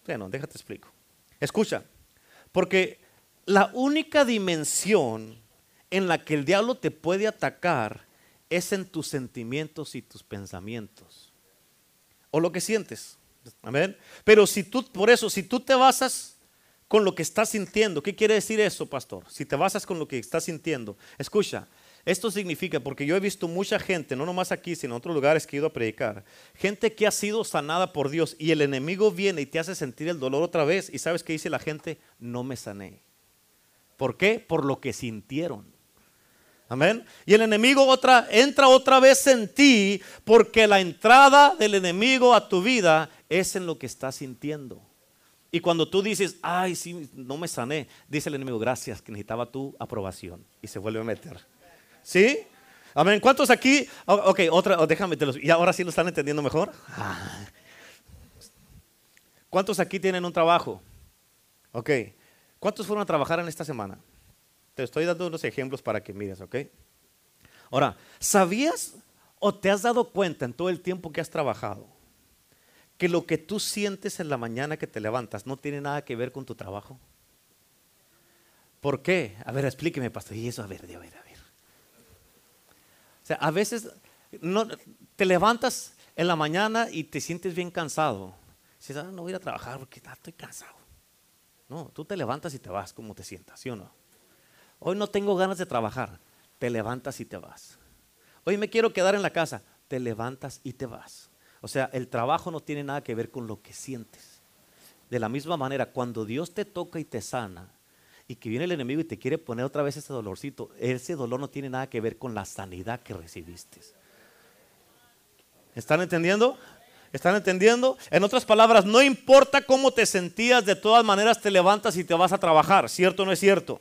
Bueno, déjate explico. Escucha, porque la única dimensión en la que el diablo te puede atacar es en tus sentimientos y tus pensamientos. O lo que sientes. Amén. Pero si tú, por eso, si tú te basas con lo que estás sintiendo, ¿qué quiere decir eso, pastor? Si te basas con lo que estás sintiendo, escucha, esto significa, porque yo he visto mucha gente, no nomás aquí, sino en otros lugares que he ido a predicar, gente que ha sido sanada por Dios y el enemigo viene y te hace sentir el dolor otra vez y sabes qué dice la gente, no me sané. ¿Por qué? Por lo que sintieron. Amén. Y el enemigo otra, entra otra vez en ti porque la entrada del enemigo a tu vida es en lo que estás sintiendo. Y cuando tú dices, ay, sí, no me sané, dice el enemigo, gracias, que necesitaba tu aprobación. Y se vuelve a meter. ¿Sí? Amén. ¿Cuántos aquí? Ok, otra, déjame, y ahora sí lo están entendiendo mejor. Ah. ¿Cuántos aquí tienen un trabajo? Ok. ¿Cuántos fueron a trabajar en esta semana? Te estoy dando unos ejemplos para que mires, ¿ok? Ahora, ¿sabías o te has dado cuenta en todo el tiempo que has trabajado que lo que tú sientes en la mañana que te levantas no tiene nada que ver con tu trabajo? ¿Por qué? A ver, explíqueme, pastor. Y eso, a ver, a ver, a ver. O sea, a veces no, te levantas en la mañana y te sientes bien cansado. Dices, ah, no voy a ir a trabajar porque estoy cansado. No, tú te levantas y te vas como te sientas, ¿sí o no? Hoy no tengo ganas de trabajar. Te levantas y te vas. Hoy me quiero quedar en la casa. Te levantas y te vas. O sea, el trabajo no tiene nada que ver con lo que sientes. De la misma manera, cuando Dios te toca y te sana, y que viene el enemigo y te quiere poner otra vez ese dolorcito, ese dolor no tiene nada que ver con la sanidad que recibiste. ¿Están entendiendo? ¿Están entendiendo? En otras palabras, no importa cómo te sentías, de todas maneras te levantas y te vas a trabajar, ¿cierto o no es cierto?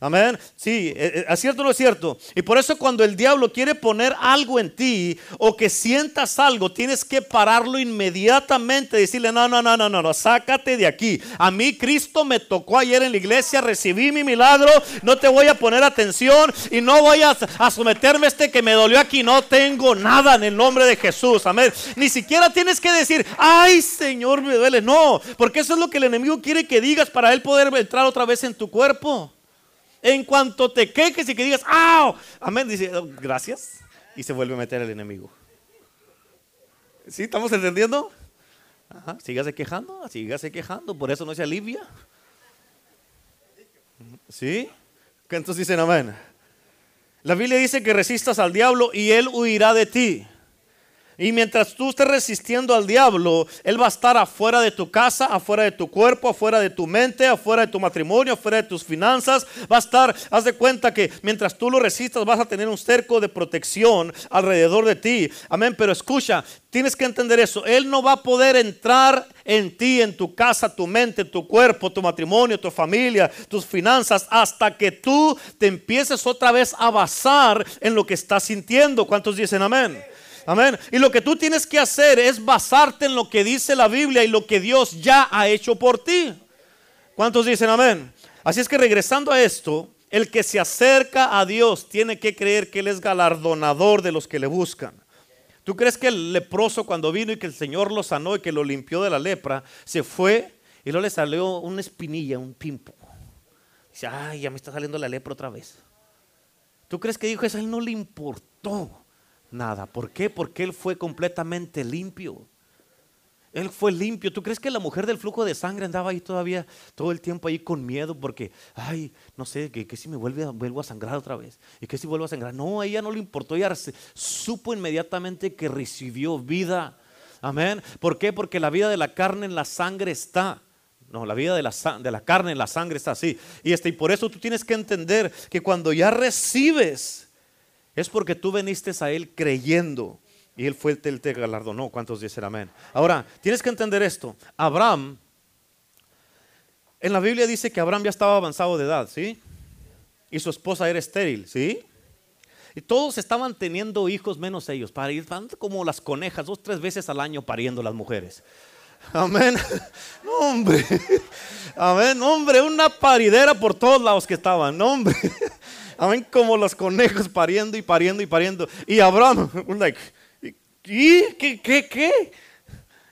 Amén. Sí, ¿es cierto o no es cierto? Y por eso cuando el diablo quiere poner algo en ti o que sientas algo, tienes que pararlo inmediatamente, decirle, no, no, no, no, no, no, sácate de aquí. A mí Cristo me tocó ayer en la iglesia, recibí mi milagro, no te voy a poner atención y no voy a, a someterme a este que me dolió aquí, no tengo nada en el nombre de Jesús. Amén. Ni siquiera tienes que decir, ay Señor, me duele. No, porque eso es lo que el enemigo quiere que digas para él poder entrar otra vez en tu cuerpo. En cuanto te quejes y que digas, ¡ah! Amén, dice, oh, gracias. Y se vuelve a meter el enemigo. ¿Sí? ¿Estamos entendiendo? Ajá, sígase quejando, sígase quejando, por eso no se alivia. ¿Sí? Entonces dicen amén? La Biblia dice que resistas al diablo y él huirá de ti. Y mientras tú estés resistiendo al diablo, él va a estar afuera de tu casa, afuera de tu cuerpo, afuera de tu mente, afuera de tu matrimonio, afuera de tus finanzas. Va a estar, haz de cuenta que mientras tú lo resistas vas a tener un cerco de protección alrededor de ti. Amén, pero escucha, tienes que entender eso. Él no va a poder entrar en ti, en tu casa, tu mente, tu cuerpo, tu matrimonio, tu familia, tus finanzas, hasta que tú te empieces otra vez a basar en lo que estás sintiendo. ¿Cuántos dicen amén? Amén. Y lo que tú tienes que hacer es basarte en lo que dice la Biblia y lo que Dios ya ha hecho por ti. ¿Cuántos dicen amén? Así es que regresando a esto, el que se acerca a Dios tiene que creer que Él es galardonador de los que le buscan. ¿Tú crees que el leproso cuando vino y que el Señor lo sanó y que lo limpió de la lepra, se fue y luego le salió una espinilla, un pimpo? Dice, ay, ya me está saliendo la lepra otra vez. ¿Tú crees que dijo eso? A él no le importó nada. ¿Por qué? Porque él fue completamente limpio. Él fue limpio. ¿Tú crees que la mujer del flujo de sangre andaba ahí todavía todo el tiempo ahí con miedo? Porque, ay, no sé, que, si me vuelve, vuelvo a sangrar otra vez. ¿Y que si vuelvo a sangrar? No, a ella no le importó. Ella supo inmediatamente que recibió vida. Amén. ¿Por qué? Porque la vida de la carne en la sangre está. No, la vida de la, de la carne en la sangre está así. Y, este, y por eso tú tienes que entender que cuando ya recibes es porque tú veniste a Él creyendo y Él fue el que te galardonó. ¿Cuántos dicen amén? Ahora, tienes que entender esto. Abraham, en la Biblia dice que Abraham ya estaba avanzado de edad, ¿sí? Y su esposa era estéril, ¿sí? Y todos estaban teniendo hijos menos ellos, para ir como las conejas, dos, tres veces al año pariendo las mujeres. Amén. hombre. Amén. Hombre, una paridera por todos lados que estaban. hombre. Amén. Como los conejos pariendo y pariendo y pariendo. Y Abraham, like, ¿y qué, qué, qué?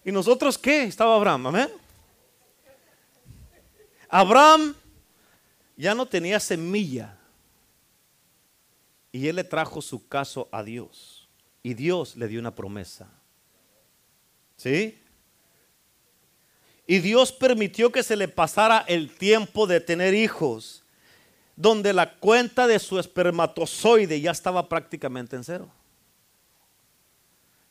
¿Y nosotros qué? Estaba Abraham. Amén. Abraham ya no tenía semilla. Y él le trajo su caso a Dios. Y Dios le dio una promesa. ¿Sí? Y Dios permitió que se le pasara el tiempo de tener hijos, donde la cuenta de su espermatozoide ya estaba prácticamente en cero.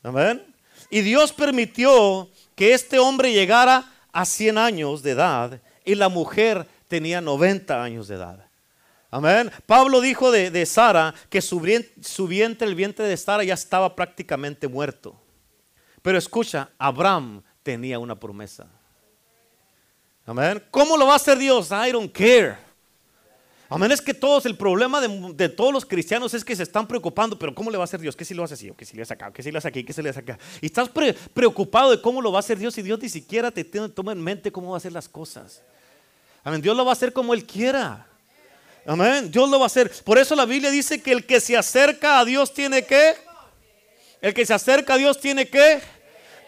Amén. Y Dios permitió que este hombre llegara a 100 años de edad y la mujer tenía 90 años de edad. Amén. Pablo dijo de, Sara que su, su vientre, el vientre de Sara ya estaba prácticamente muerto. Pero escucha, Abraham tenía una promesa. Amén. ¿Cómo lo va a hacer Dios? I don't care. Amén. Es que todos, el problema de, todos los cristianos es que se están preocupando, pero ¿cómo le va a hacer Dios? ¿Qué si lo hace así? ¿O qué si le hace acá? ¿Qué si le hace aquí? ¿Qué si le hace acá? Y estás preocupado de cómo lo va a hacer Dios y Dios ni siquiera te toma en mente cómo va a hacer las cosas. Amén. Dios lo va a hacer como Él quiera. Amén. Dios lo va a hacer. Por eso la Biblia dice que el que se acerca a Dios tiene que. El que se acerca a Dios tiene que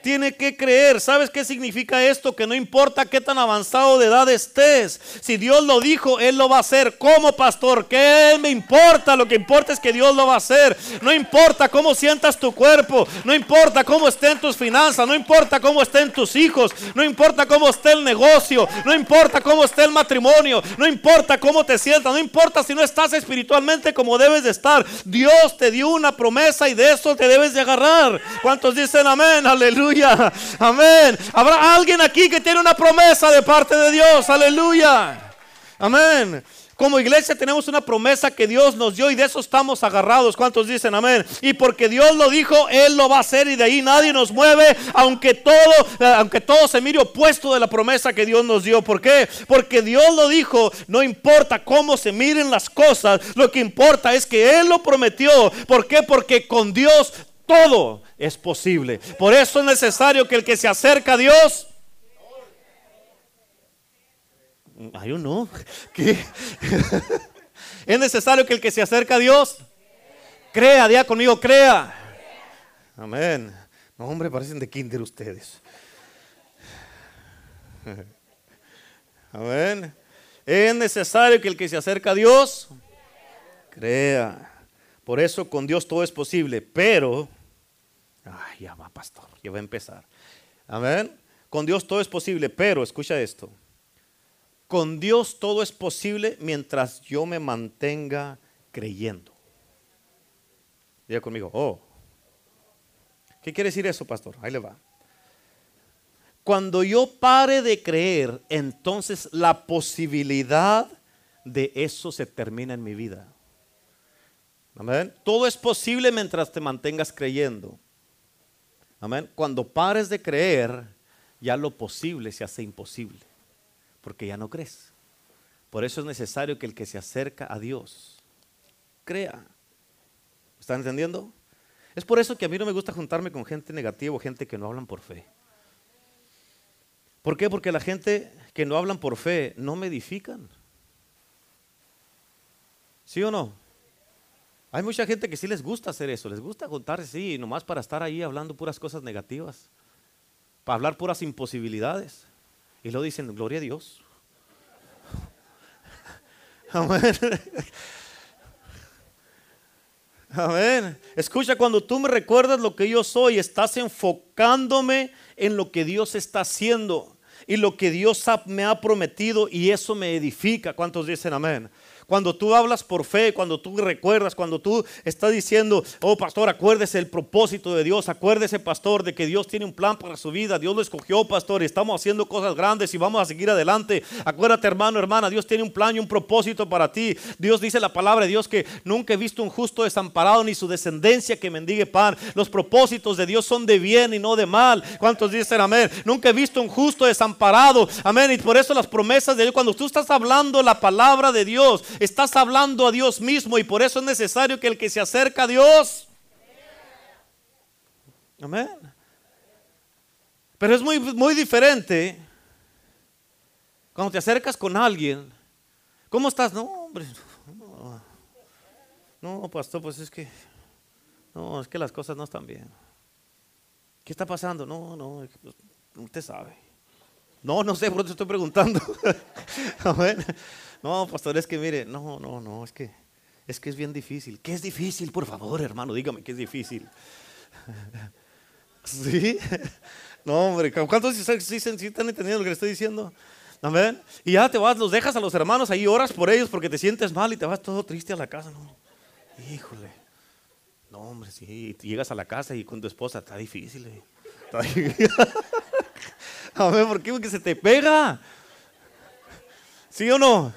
tiene que creer. ¿Sabes qué significa esto? Que no importa qué tan avanzado de edad estés. Si Dios lo dijo, Él lo va a hacer. ¿Cómo, pastor? ¿Qué me importa? Lo que importa es que Dios lo va a hacer. No importa cómo sientas tu cuerpo. No importa cómo estén tus finanzas. No importa cómo estén tus hijos. No importa cómo esté el negocio. No importa cómo esté el matrimonio. No importa cómo te sientas. No importa si no estás espiritualmente como debes de estar. Dios te dio una promesa y de eso te debes de agarrar. ¿Cuántos dicen amén? Aleluya. Amén. Habrá alguien aquí que tiene una promesa de parte de Dios. Aleluya. Amén. Como iglesia tenemos una promesa que Dios nos dio y de eso estamos agarrados. ¿Cuántos dicen amén? Y porque Dios lo dijo, Él lo va a hacer y de ahí nadie nos mueve, aunque todo, eh, aunque todo se mire opuesto de la promesa que Dios nos dio. ¿Por qué? Porque Dios lo dijo, no importa cómo se miren las cosas, lo que importa es que Él lo prometió. ¿Por qué? Porque con Dios todo es posible. Por eso es necesario que el que se acerca a Dios... Ay, no. ¿Qué? es necesario que el que se acerca a Dios crea, diga conmigo, crea. Amén. No, hombre, parecen de kinder ustedes. Amén. Es necesario que el que se acerca a Dios crea. Por eso con Dios todo es posible, pero Ay, ya va, pastor, ya va a empezar. Amén. Con Dios todo es posible, pero escucha esto. Con Dios todo es posible mientras yo me mantenga creyendo. Diga conmigo, oh. ¿Qué quiere decir eso, pastor? Ahí le va. Cuando yo pare de creer, entonces la posibilidad de eso se termina en mi vida. Amén. Todo es posible mientras te mantengas creyendo. Amén. Cuando pares de creer, ya lo posible se hace imposible, porque ya no crees. Por eso es necesario que el que se acerca a Dios crea. ¿Están entendiendo? Es por eso que a mí no me gusta juntarme con gente negativa o gente que no hablan por fe. ¿Por qué? Porque la gente que no hablan por fe no me edifican. ¿Sí o no? Hay mucha gente que sí les gusta hacer eso, les gusta juntarse, sí, nomás para estar ahí hablando puras cosas negativas, para hablar puras imposibilidades. Y luego dicen, gloria a Dios. Amén. Amén. Escucha, cuando tú me recuerdas lo que yo soy, estás enfocándome en lo que Dios está haciendo y lo que Dios me ha prometido y eso me edifica. ¿Cuántos dicen amén? Cuando tú hablas por fe, cuando tú recuerdas, cuando tú estás diciendo, oh pastor, acuérdese el propósito de Dios, acuérdese pastor de que Dios tiene un plan para su vida, Dios lo escogió pastor, y estamos haciendo cosas grandes y vamos a seguir adelante. Acuérdate hermano, hermana, Dios tiene un plan y un propósito para ti. Dios dice la palabra de Dios que nunca he visto un justo desamparado ni su descendencia que mendigue pan. Los propósitos de Dios son de bien y no de mal. ¿Cuántos dicen amén? Nunca he visto un justo desamparado. Amén. Y por eso las promesas de Dios, cuando tú estás hablando la palabra de Dios, estás hablando a Dios mismo y por eso es necesario que el que se acerca a Dios. Amén. Pero es muy, muy diferente cuando te acercas con alguien. ¿Cómo estás? No, hombre. No, pastor, pues es que no, es que las cosas no están bien. ¿Qué está pasando? No, no, pues, usted sabe. No, no sé, por eso estoy preguntando. no, pastor, es que mire, no, no, no, es que es que es bien difícil. ¿Qué es difícil? Por favor, hermano, dígame que es difícil. ¿Sí? No, hombre, ¿cuántos sí, están entendiendo lo que le estoy diciendo? Amén. Y ya te vas, los dejas a los hermanos ahí, oras por ellos porque te sientes mal y te vas todo triste a la casa. No, híjole. No, hombre, sí, llegas a la casa y con tu esposa está difícil. Eh. a ver, ¿por qué? Porque se te pega. ¿Sí o no?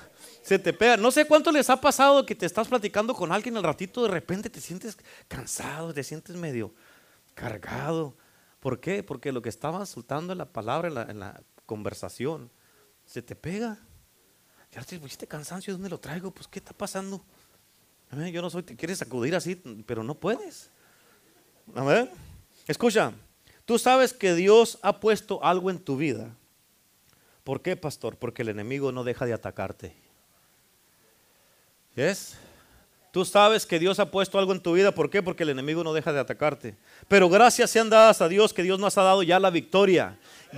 Se te pega. No sé cuánto les ha pasado que te estás platicando con alguien al ratito, de repente te sientes cansado, te sientes medio cargado. ¿Por qué? Porque lo que estaba soltando en la palabra, en la, conversación, se te pega. Ya te pusiste cansancio, ¿dónde lo traigo? Pues, ¿qué está pasando? Yo no soy, te quieres sacudir así, pero no puedes. Escucha, tú sabes que Dios ha puesto algo en tu vida. ¿Por qué, pastor? Porque el enemigo no deja de atacarte. ¿Es? Tú sabes que Dios ha puesto algo en tu vida. ¿Por qué? Porque el enemigo no deja de atacarte. Pero gracias sean dadas a Dios que Dios nos ha dado ya la victoria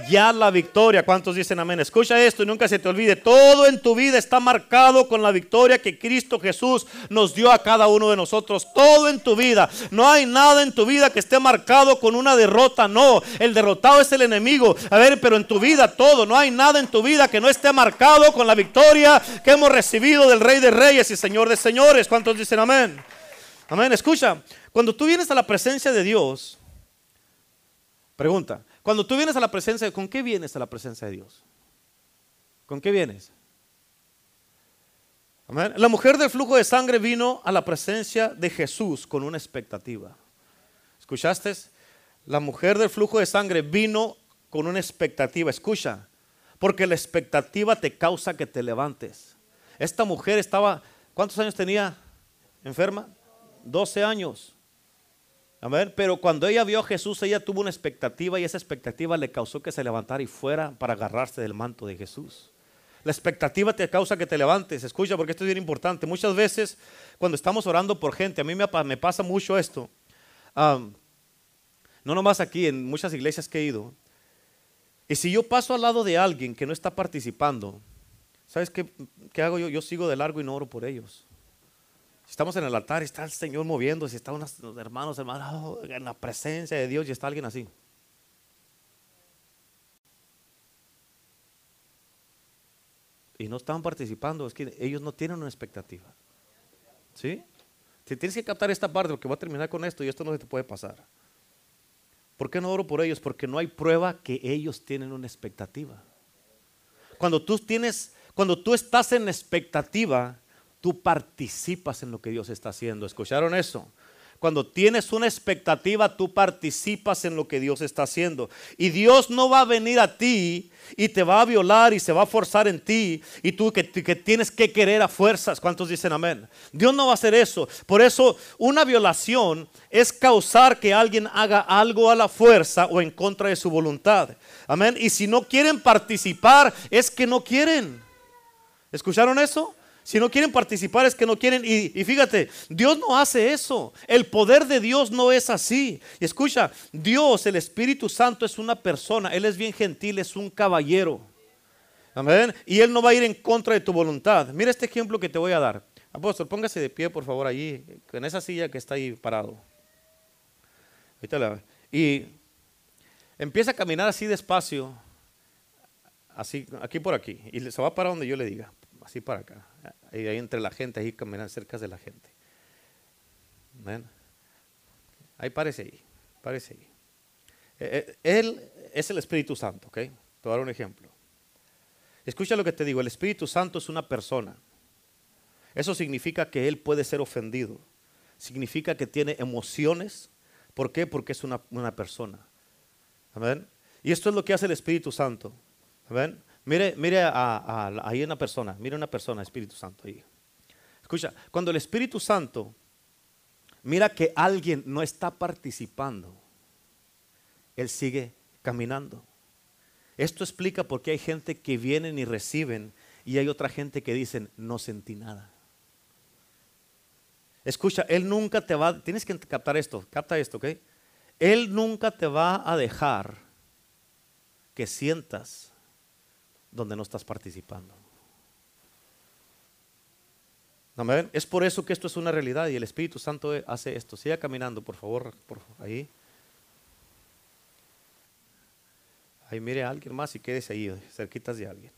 ya la victoria. ¿Cuántos dicen amén? Escucha esto y nunca se te olvide. Todo en tu vida está marcado con la victoria que Cristo Jesús nos dio a cada uno de nosotros. Todo en tu vida. No hay nada en tu vida que esté marcado con una derrota. No, el derrotado es el enemigo. A ver, pero en tu vida todo. No hay nada en tu vida que no esté marcado con la victoria que hemos recibido del Rey de Reyes y Señor de Señores. ¿Cuántos dicen amén? Amén. Escucha, cuando tú vienes a la presencia de Dios, pregunta, cuando tú vienes a la presencia, ¿con qué vienes a la presencia de Dios? ¿Con qué vienes? La mujer del flujo de sangre vino a la presencia de Jesús con una expectativa. ¿Escuchaste? La mujer del flujo de sangre vino con una expectativa. Escucha, porque la expectativa te causa que te levantes. Esta mujer estaba, ¿cuántos años tenía enferma? 12 años. Pero cuando ella vio a Jesús, ella tuvo una expectativa y esa expectativa le causó que se levantara y fuera para agarrarse del manto de Jesús. La expectativa te causa que te levantes. Escucha, porque esto es bien importante. Muchas veces, cuando estamos orando por gente, a mí me, pasa mucho esto. no nomás aquí, en muchas iglesias que he ido. Y si yo paso al lado de alguien que no está participando, ¿sabes qué, qué hago yo? Yo sigo de largo y no oro por ellos. Estamos en el altar está el Señor moviéndose, está unos hermanos, hermanos, oh, en la presencia de Dios y está alguien así. Y no están participando, es que ellos no tienen una expectativa. ¿Sí? Si tienes que captar esta parte, porque voy a terminar con esto y esto no se te puede pasar. ¿Por qué no oro por ellos? Porque no hay prueba que ellos tienen una expectativa. Cuando tú tienes, cuando tú estás en expectativa, tú participas en lo que Dios está haciendo. ¿Escucharon eso? Cuando tienes una expectativa, tú participas en lo que Dios está haciendo. Y Dios no va a venir a ti y te va a violar y se va a forzar en ti. Y tú que, tienes que querer a fuerzas. ¿Cuántos dicen amén? Dios no va a hacer eso. Por eso una violación es causar que alguien haga algo a la fuerza o en contra de su voluntad. Amén. Y si no quieren participar, es que no quieren. ¿Escucharon eso? Si no quieren participar es que no quieren. Y, fíjate, Dios no hace eso. El poder de Dios no es así. Y escucha, Dios, el Espíritu Santo es una persona. Él es bien gentil, es un caballero. Amén. Y Él no va a ir en contra de tu voluntad. Mira este ejemplo que te voy a dar. Apóstol, póngase de pie, por favor, allí, en esa silla que está ahí parado. Y empieza a caminar así despacio, así, aquí por aquí. Y se va para donde yo le diga así para acá, ahí, entre la gente, ahí caminar cerca de la gente. Ahí parece ahí, parece ahí. Eh, eh, él es el Espíritu Santo, ¿ok? Te voy a dar un ejemplo. Escucha lo que te digo, el Espíritu Santo es una persona. Eso significa que Él puede ser ofendido. Significa que tiene emociones. ¿Por qué? Porque es una, una persona. ¿Amén? Y esto es lo que hace el Espíritu Santo. ¿Amén? Mire, mire a, ahí una persona, mire una persona, Espíritu Santo ahí. Escucha, cuando el Espíritu Santo mira que alguien no está participando, Él sigue caminando. Esto explica por qué hay gente que vienen y reciben y hay otra gente que dicen, no sentí nada. Escucha, Él nunca te va, tienes que captar esto, capta esto, ¿ok? Él nunca te va a dejar que sientas donde no estás participando. Amén. Es por eso que esto es una realidad y el Espíritu Santo hace esto. Siga caminando, por favor, por ahí. Ahí mire a alguien más y quédese ahí, cerquitas de alguien.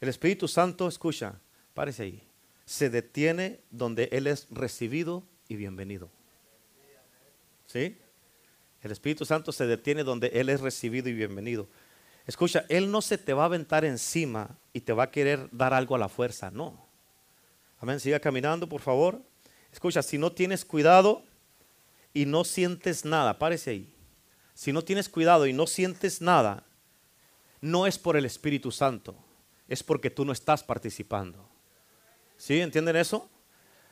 El Espíritu Santo, escucha, párese ahí. Se detiene donde Él es recibido y bienvenido. ¿Sí? El Espíritu Santo se detiene donde Él es recibido y bienvenido. Escucha, Él no se te va a aventar encima y te va a querer dar algo a la fuerza, no. Amén, siga caminando, por favor. Escucha, si no tienes cuidado y no sientes nada, párese ahí. Si no tienes cuidado y no sientes nada, no es por el Espíritu Santo, es porque tú no estás participando. ¿Sí? ¿Entienden eso?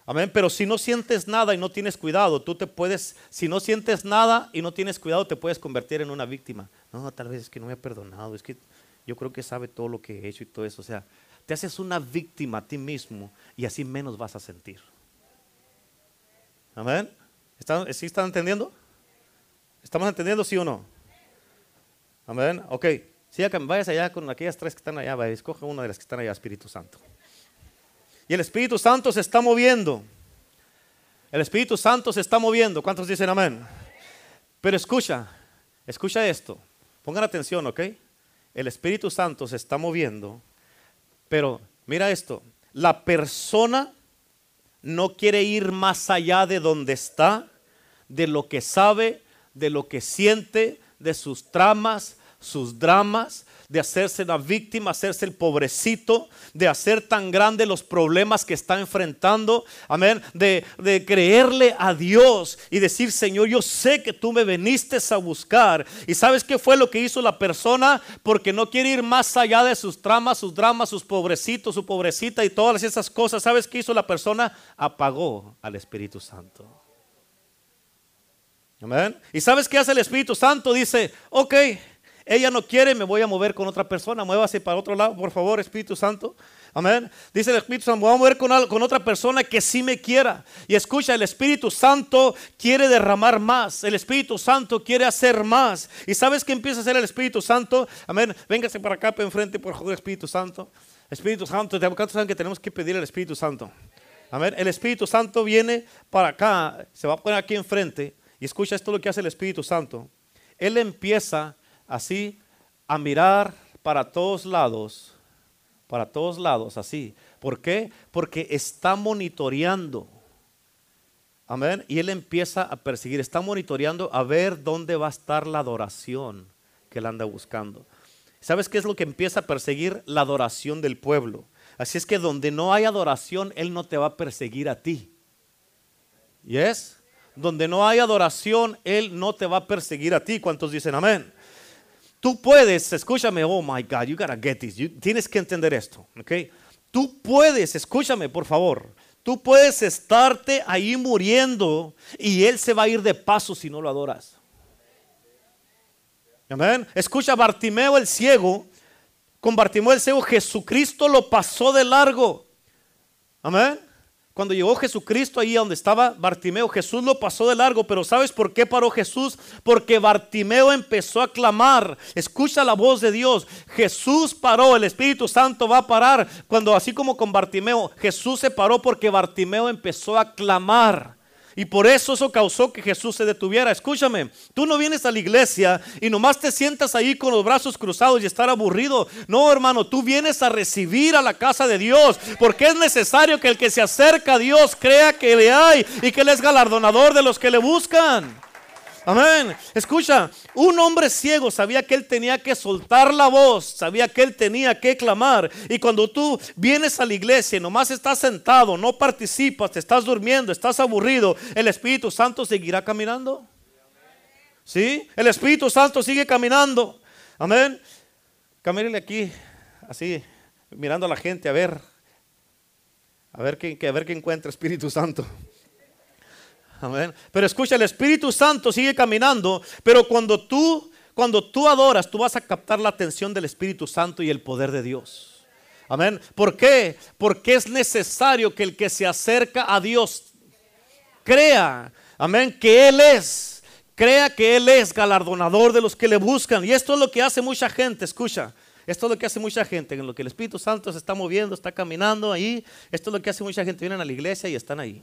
Amén. Pero si no sientes nada y no tienes cuidado, tú te puedes, si no sientes nada y no tienes cuidado, te puedes convertir en una víctima. No, tal vez es que no me ha perdonado, es que yo creo que sabe todo lo que he hecho y todo eso. O sea, te haces una víctima a ti mismo y así menos vas a sentir. Amén. ¿Están, ¿Sí están entendiendo? ¿Estamos entendiendo, sí o no? Amén. Ok. Sí, vayas allá con aquellas tres que están allá, vaya, escoge una de las que están allá, Espíritu Santo. Y el Espíritu Santo se está moviendo. El Espíritu Santo se está moviendo. ¿Cuántos dicen amén? Pero escucha, escucha esto. Pongan atención, ¿ok? El Espíritu Santo se está moviendo. Pero mira esto. La persona no quiere ir más allá de donde está, de lo que sabe, de lo que siente, de sus tramas, sus dramas, de hacerse la víctima, hacerse el pobrecito, de hacer tan grande los problemas que está enfrentando, amén, de, creerle a Dios y decir, Señor, yo sé que tú me veniste a buscar. ¿Y sabes qué fue lo que hizo la persona? Porque no quiere ir más allá de sus tramas, sus dramas, sus pobrecitos, su pobrecita y todas esas cosas. ¿Sabes qué hizo la persona? Apagó al Espíritu Santo. Amén. ¿Y sabes qué hace el Espíritu Santo? Dice, ok, ella no quiere, me voy a mover con otra persona. Muévase para otro lado, por favor, Espíritu Santo. Amén. Dice el Espíritu Santo, voy a mover con, con, otra persona que sí me quiera. Y escucha, el Espíritu Santo quiere derramar más. El Espíritu Santo quiere hacer más. ¿Y sabes qué empieza a hacer el Espíritu Santo? Amén. Véngase para acá, para enfrente, por favor, Espíritu Santo. Espíritu Santo, ¿cuántos saben que tenemos que pedir al Espíritu Santo? Amén. El Espíritu Santo viene para acá, se va a poner aquí enfrente. Y escucha esto lo que hace el Espíritu Santo. Él empieza así a mirar para todos lados, para todos lados, así. ¿Por qué? Porque está monitoreando. Amén. Y él empieza a perseguir, está monitoreando a ver dónde va a estar la adoración que él anda buscando. ¿Sabes qué es lo que empieza a perseguir? La adoración del pueblo. Así es que donde no hay adoración, él no te va a perseguir a ti. ¿Y es? Donde no hay adoración, él no te va a perseguir a ti. ¿Cuántos dicen amén? Tú puedes, escúchame, oh my God, you gotta get this. tienes que entender esto, ¿ok? Tú puedes, escúchame, por favor. Tú puedes estarte ahí muriendo y Él se va a ir de paso si no lo adoras. Amén. Escucha, Bartimeo el ciego, con Bartimeo el ciego, Jesucristo lo pasó de largo. Amén. Cuando llegó Jesucristo ahí donde estaba Bartimeo, Jesús lo pasó de largo, pero ¿sabes por qué paró Jesús? Porque Bartimeo empezó a clamar. Escucha la voz de Dios. Jesús paró, el Espíritu Santo va a parar. Cuando así como con Bartimeo, Jesús se paró porque Bartimeo empezó a clamar. Y por eso eso causó que Jesús se detuviera. Escúchame, tú no vienes a la iglesia y nomás te sientas ahí con los brazos cruzados y estar aburrido. No, hermano, tú vienes a recibir a la casa de Dios. Porque es necesario que el que se acerca a Dios crea que le hay y que Él es galardonador de los que le buscan. Amén. Escucha, un hombre ciego sabía que él tenía que soltar la voz, sabía que él tenía que clamar. Y cuando tú vienes a la iglesia y nomás estás sentado, no participas, te estás durmiendo, estás aburrido, el Espíritu Santo seguirá caminando. ¿Sí? El Espíritu Santo sigue caminando. Amén. Camínele aquí, así, mirando a la gente, a ver. A ver qué, a ver qué encuentra Espíritu Santo. Pero escucha, el Espíritu Santo sigue caminando, pero cuando tú, cuando tú adoras, tú vas a captar la atención del Espíritu Santo y el poder de Dios. Amén. ¿Por qué? Porque es necesario que el que se acerca a Dios crea, amén, que Él es, crea que Él es galardonador de los que le buscan. Y esto es lo que hace mucha gente, escucha. Esto es lo que hace mucha gente, en lo que el Espíritu Santo se está moviendo, está caminando ahí. Esto es lo que hace mucha gente. Vienen a la iglesia y están ahí.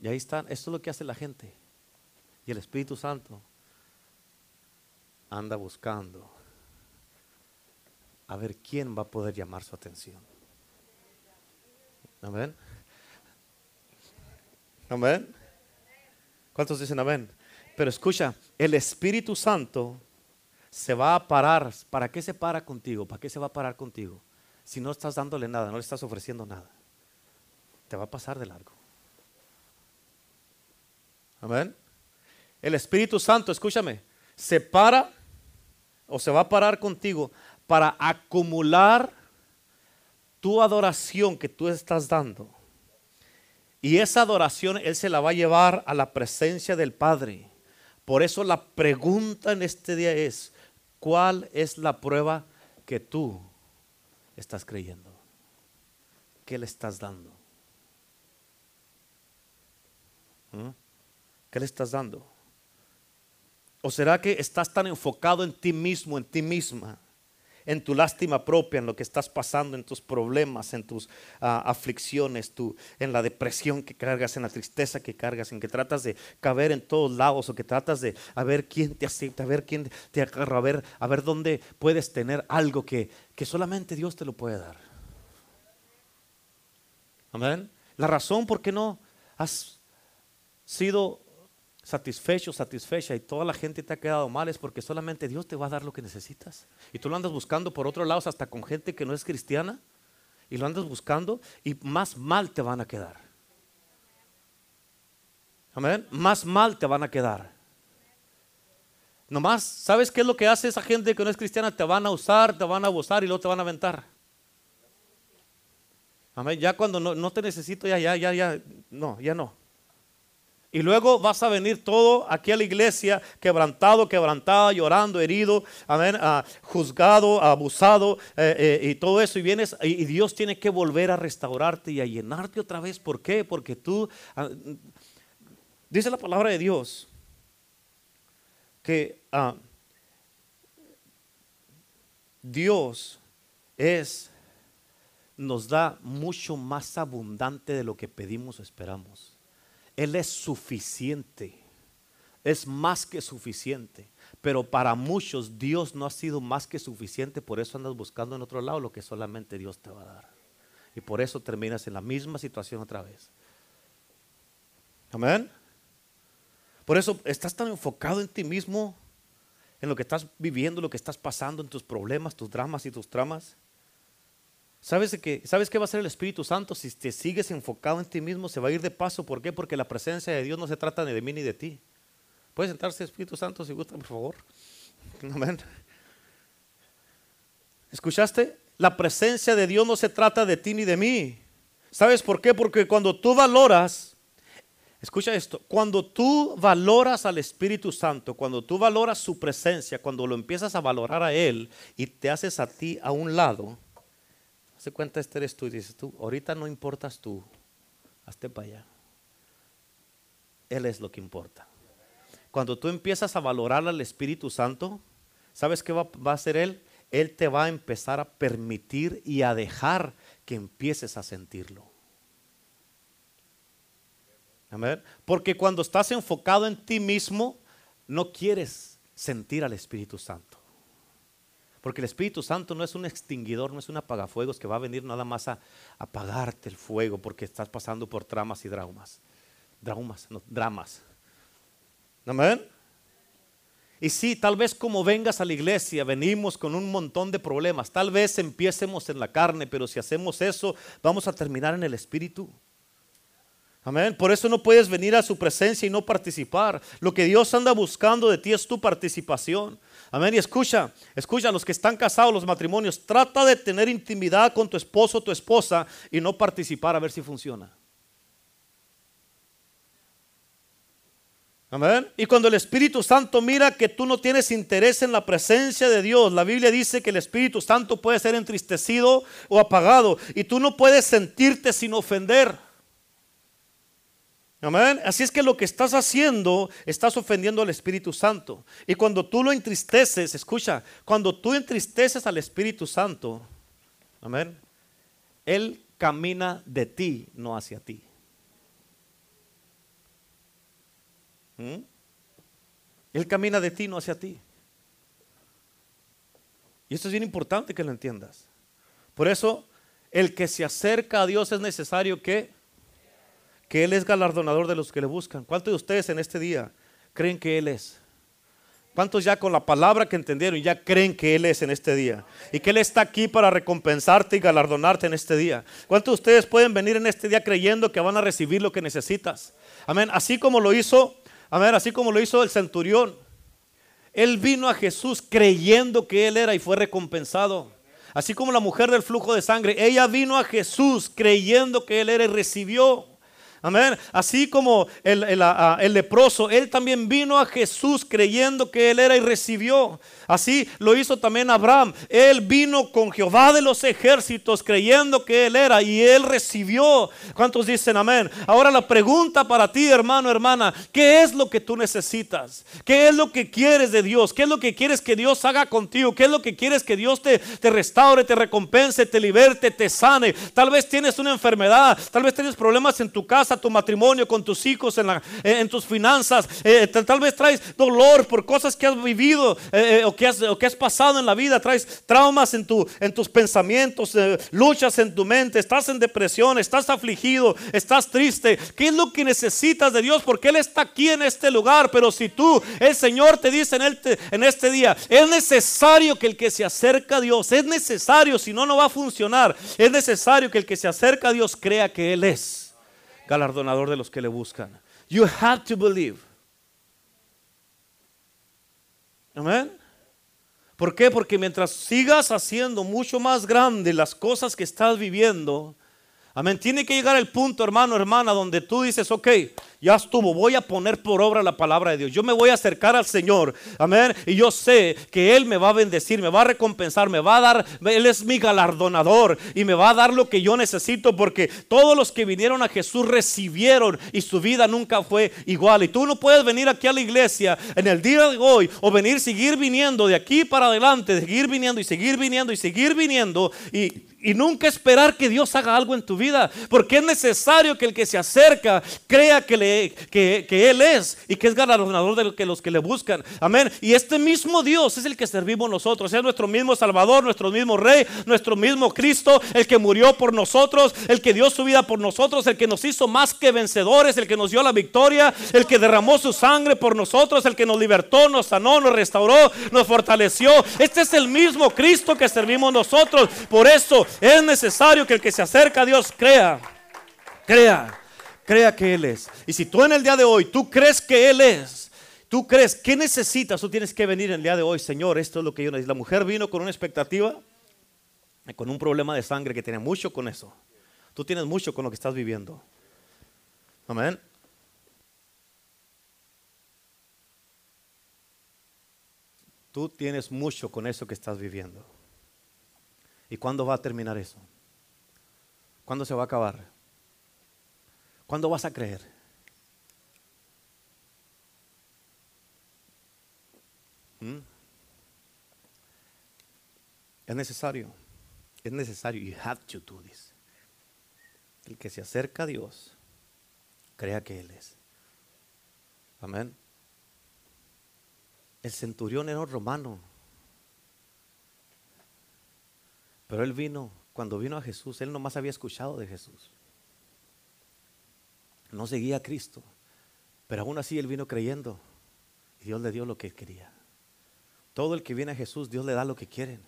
Y ahí están, esto es lo que hace la gente. Y el Espíritu Santo anda buscando a ver quién va a poder llamar su atención. Amén. Amén. ¿Cuántos dicen amén? Pero escucha, el Espíritu Santo se va a parar. ¿Para qué se para contigo? ¿Para qué se va a parar contigo? Si no estás dándole nada, no le estás ofreciendo nada. Te va a pasar de largo. Amén. El Espíritu Santo, escúchame, se para o se va a parar contigo para acumular tu adoración que tú estás dando. Y esa adoración Él se la va a llevar a la presencia del Padre. Por eso la pregunta en este día es, ¿cuál es la prueba que tú estás creyendo? ¿Qué le estás dando? ¿Mm? ¿Qué le estás dando? ¿O será que estás tan enfocado en ti mismo, en ti misma, en tu lástima propia, en lo que estás pasando, en tus problemas, en tus ah, aflicciones, en la depresión que cargas, en la tristeza que cargas, en que tratas de caber en todos lados o que tratas de a ver quién te acepta, a ver quién te agarra, a ver, a ver dónde puedes tener algo que, que solamente Dios te lo puede dar? Amén. La razón por qué no has sido satisfecho, satisfecha y toda la gente te ha quedado mal es porque solamente Dios te va a dar lo que necesitas. Y tú lo andas buscando por otro lado hasta con gente que no es cristiana y lo andas buscando y más mal te van a quedar. Amén. Más mal te van a quedar. Nomás, ¿sabes qué es lo que hace esa gente que no es cristiana? Te van a usar, te van a abusar y luego te van a aventar. Amén. Ya cuando no, no te necesito, ya, ya, ya, ya, no, ya no. Y luego vas a venir todo aquí a la iglesia quebrantado, quebrantada, llorando, herido, amén, ah, juzgado, abusado eh, eh, y todo eso. Y vienes y, Dios tiene que volver a restaurarte y a llenarte otra vez. ¿Por qué? Porque tú, ah, dice la palabra de Dios, que ah, Dios es, nos da mucho más abundante de lo que pedimos o esperamos. Él es suficiente. Es más que suficiente. Pero para muchos Dios no ha sido más que suficiente. Por eso andas buscando en otro lado lo que solamente Dios te va a dar. Y por eso terminas en la misma situación otra vez. Amén. Por eso estás tan enfocado en ti mismo, en lo que estás viviendo, lo que estás pasando, en tus problemas, tus dramas y tus tramas ¿Sabes, ¿Sabes qué va a hacer el Espíritu Santo? Si te sigues enfocado en ti mismo, se va a ir de paso. ¿Por qué? Porque la presencia de Dios no se trata ni de mí ni de ti. ¿Puedes sentarse, Espíritu Santo, si gusta, por favor? Amén. ¿Escuchaste? La presencia de Dios no se trata de ti ni de mí. ¿Sabes por qué? Porque cuando tú valoras, escucha esto, cuando tú valoras al Espíritu Santo, cuando tú valoras su presencia, cuando lo empiezas a valorar a Él y te haces a ti a un lado, se cuenta, este eres tú y dices tú, ahorita no importas tú, hazte para allá. Él es lo que importa. Cuando tú empiezas a valorar al Espíritu Santo, ¿sabes qué va, va a hacer Él? Él te va a empezar a permitir y a dejar que empieces a sentirlo. Amén. Porque cuando estás enfocado en ti mismo, no quieres sentir al Espíritu Santo. Porque el Espíritu Santo no es un extinguidor, no es un apagafuegos que va a venir nada más a apagarte el fuego porque estás pasando por tramas y dramas. Dramas, no, dramas. Amén. Y sí, tal vez como vengas a la iglesia, venimos con un montón de problemas. Tal vez empiecemos en la carne, pero si hacemos eso, vamos a terminar en el espíritu. Amén. Por eso no puedes venir a su presencia y no participar. Lo que Dios anda buscando de ti es tu participación. Amén. Y escucha, escucha, los que están casados, los matrimonios, trata de tener intimidad con tu esposo o tu esposa y no participar a ver si funciona. Amén. Y cuando el Espíritu Santo mira que tú no tienes interés en la presencia de Dios, la Biblia dice que el Espíritu Santo puede ser entristecido o apagado y tú no puedes sentirte sin ofender. Amén. Así es que lo que estás haciendo, estás ofendiendo al Espíritu Santo. Y cuando tú lo entristeces, escucha, cuando tú entristeces al Espíritu Santo, amén, Él camina de ti, no hacia ti. ¿Mm? Él camina de ti, no hacia ti. Y esto es bien importante que lo entiendas. Por eso, el que se acerca a Dios es necesario que, que Él es galardonador de los que le buscan. ¿Cuántos de ustedes en este día creen que Él es? ¿Cuántos ya con la palabra que entendieron ya creen que Él es en este día? Y que Él está aquí para recompensarte y galardonarte en este día. ¿Cuántos de ustedes pueden venir en este día creyendo que van a recibir lo que necesitas? Amén. Así como lo hizo ver, así como lo hizo el centurión. Él vino a Jesús creyendo que Él era y fue recompensado. Así como la mujer del flujo de sangre, ella vino a Jesús creyendo que Él era y recibió. Amén. Así como el, el, leproso, él también vino a Jesús creyendo que Él era y recibió. Así lo hizo también Abraham. Él vino con Jehová de los ejércitos creyendo que Él era y Él recibió. ¿Cuántos dicen amén? Ahora la pregunta para ti, hermano, hermana, ¿qué es lo que tú necesitas? ¿Qué es lo que quieres de Dios? ¿Qué es lo que quieres que Dios haga contigo? ¿Qué es lo que quieres que Dios te, te restaure, te recompense, te liberte, te sane? Tal vez tienes una enfermedad, tal vez tienes problemas en tu casa, tu matrimonio, con tus hijos, en, en tus finanzas. Eh, tal vez traes dolor por cosas que has vivido eh, eh, que has, pasado en la vida, traes traumas en, tu, en tus pensamientos, eh, luchas en tu mente, estás en depresión, estás afligido, estás triste. ¿Qué es lo que necesitas de Dios? Porque Él está aquí en este lugar. Pero si tú, el Señor te dice en, en este día, es necesario que el que se acerca a Dios, es necesario, si no, no va a funcionar. Es necesario que el que se acerca a Dios crea que Él es galardonador de los que le buscan. You have to believe. Amén. ¿Por qué? Porque mientras sigas haciendo mucho más grande las cosas que estás viviendo, amén, tiene que llegar el punto, hermano, hermana, donde tú dices, ok, ya estuvo, voy a poner por obra la palabra de Dios. Yo me voy a acercar al Señor, amén. Y yo sé que Él me va a bendecir, me va a recompensar, me va a dar, Él es mi galardonador y me va a dar lo que yo necesito porque todos los que vinieron a Jesús recibieron y su vida nunca fue igual. Y tú no puedes venir aquí a la iglesia en el día de hoy o venir, seguir viniendo de aquí para adelante, seguir viniendo y seguir viniendo y seguir viniendo y y nunca esperar que Dios haga algo en tu vida, porque es necesario que el que se acerca crea que, le, Él es y que es galardonador de que los que le buscan. Amén. Y este mismo Dios es el que servimos nosotros, es nuestro mismo Salvador, nuestro mismo Rey, nuestro mismo Cristo, el que murió por nosotros, el que dio su vida por nosotros, el que nos hizo más que vencedores, el que nos dio la victoria, el que derramó su sangre por nosotros, el que nos libertó, nos sanó, nos restauró, nos fortaleció. Este es el mismo Cristo que servimos nosotros. Por eso es necesario que el que se acerca a Dios crea, crea, crea que Él es. Y si tú en el día de hoy, tú crees que Él es, tú crees, ¿qué necesitas? Tú tienes que venir en el día de hoy, Señor, esto es lo que yo necesito. La mujer vino con una expectativa, con un problema de sangre que tiene mucho con eso. Tú tienes mucho con lo que estás viviendo. Amén. Tú tienes mucho con eso que estás viviendo. ¿Y cuándo va a terminar eso? ¿Cuándo se va a acabar? ¿Cuándo vas a creer? ¿Mm? Es necesario. Es necesario. You have to do this. El que se acerca a Dios, crea que Él es. Amén. El centurión era un romano. Pero él vino, cuando vino a Jesús, él nomás había escuchado de Jesús. No seguía a Cristo. Pero aún así él vino creyendo. Y Dios le dio lo que quería. Todo el que viene a Jesús, Dios le da lo que quieren.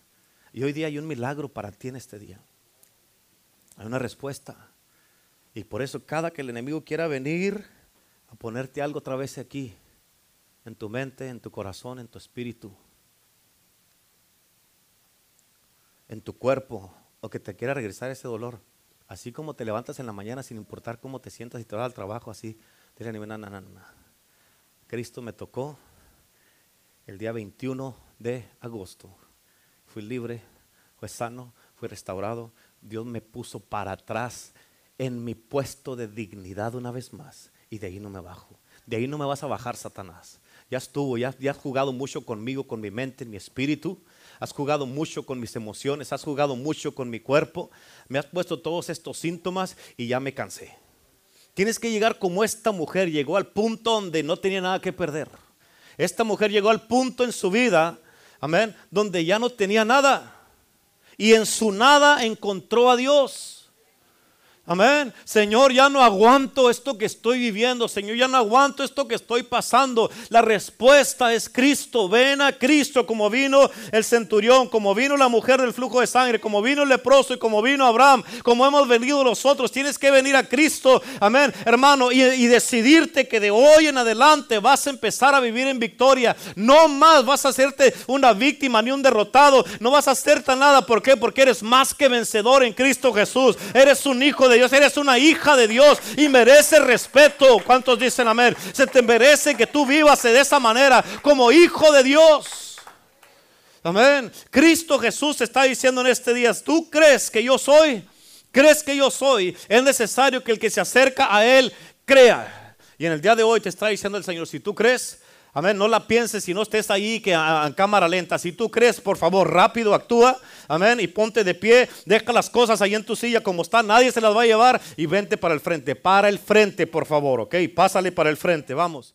Y hoy día hay un milagro para ti en este día. Hay una respuesta. Y por eso cada que el enemigo quiera venir a ponerte algo otra vez aquí, en tu mente, en tu corazón, en tu espíritu, en tu cuerpo, o que te quiera regresar ese dolor, así como te levantas en la mañana sin importar cómo te sientas y te vas al trabajo, así, dile no, no, no, no. Cristo me tocó el día 21 de agosto. Fui libre, fue sano, fui restaurado. Dios me puso para atrás en mi puesto de dignidad una vez más. Y de ahí no me bajo. De ahí no me vas a bajar, Satanás. Ya estuvo, ya, has jugado mucho conmigo, con mi mente, mi espíritu. Has jugado mucho con mis emociones, has jugado mucho con mi cuerpo. Me has puesto todos estos síntomas y ya me cansé. Tienes que llegar como esta mujer llegó al punto donde no tenía nada que perder. Esta mujer llegó al punto en su vida, amén, donde ya no tenía nada. Y en su nada encontró a Dios. Amén. Señor, ya no aguanto esto que estoy viviendo. Señor, ya no aguanto esto que estoy pasando. La respuesta es Cristo. Ven a Cristo como vino el centurión, como vino la mujer del flujo de sangre, como vino el leproso y como vino Abraham, como hemos venido nosotros. Tienes que venir a Cristo. Amén, hermano, y, decidirte que de hoy en adelante vas a empezar a vivir en victoria. No más vas a hacerte una víctima ni un derrotado. No vas a hacerte nada. ¿Por qué? Porque eres más que vencedor en Cristo Jesús. Eres un hijo de Dios, eres una hija de Dios y merece respeto. ¿Cuántos dicen amén? Se te merece que tú vivas de esa manera como hijo de Dios. Amén. Cristo Jesús está diciendo en este día, ¿tú crees que yo soy? ¿Crees que yo soy? Es necesario que el que se acerca a Él crea. Y en el día de hoy te está diciendo el Señor, si tú crees, Amén. No la pienses si no estés ahí que en cámara lenta. Si tú crees, por favor, rápido actúa. Amén. Y ponte de pie. Deja las cosas ahí en tu silla como están. Nadie se las va a llevar. Y vente para el frente. Para el frente, por favor. Ok. Pásale para el frente. Vamos.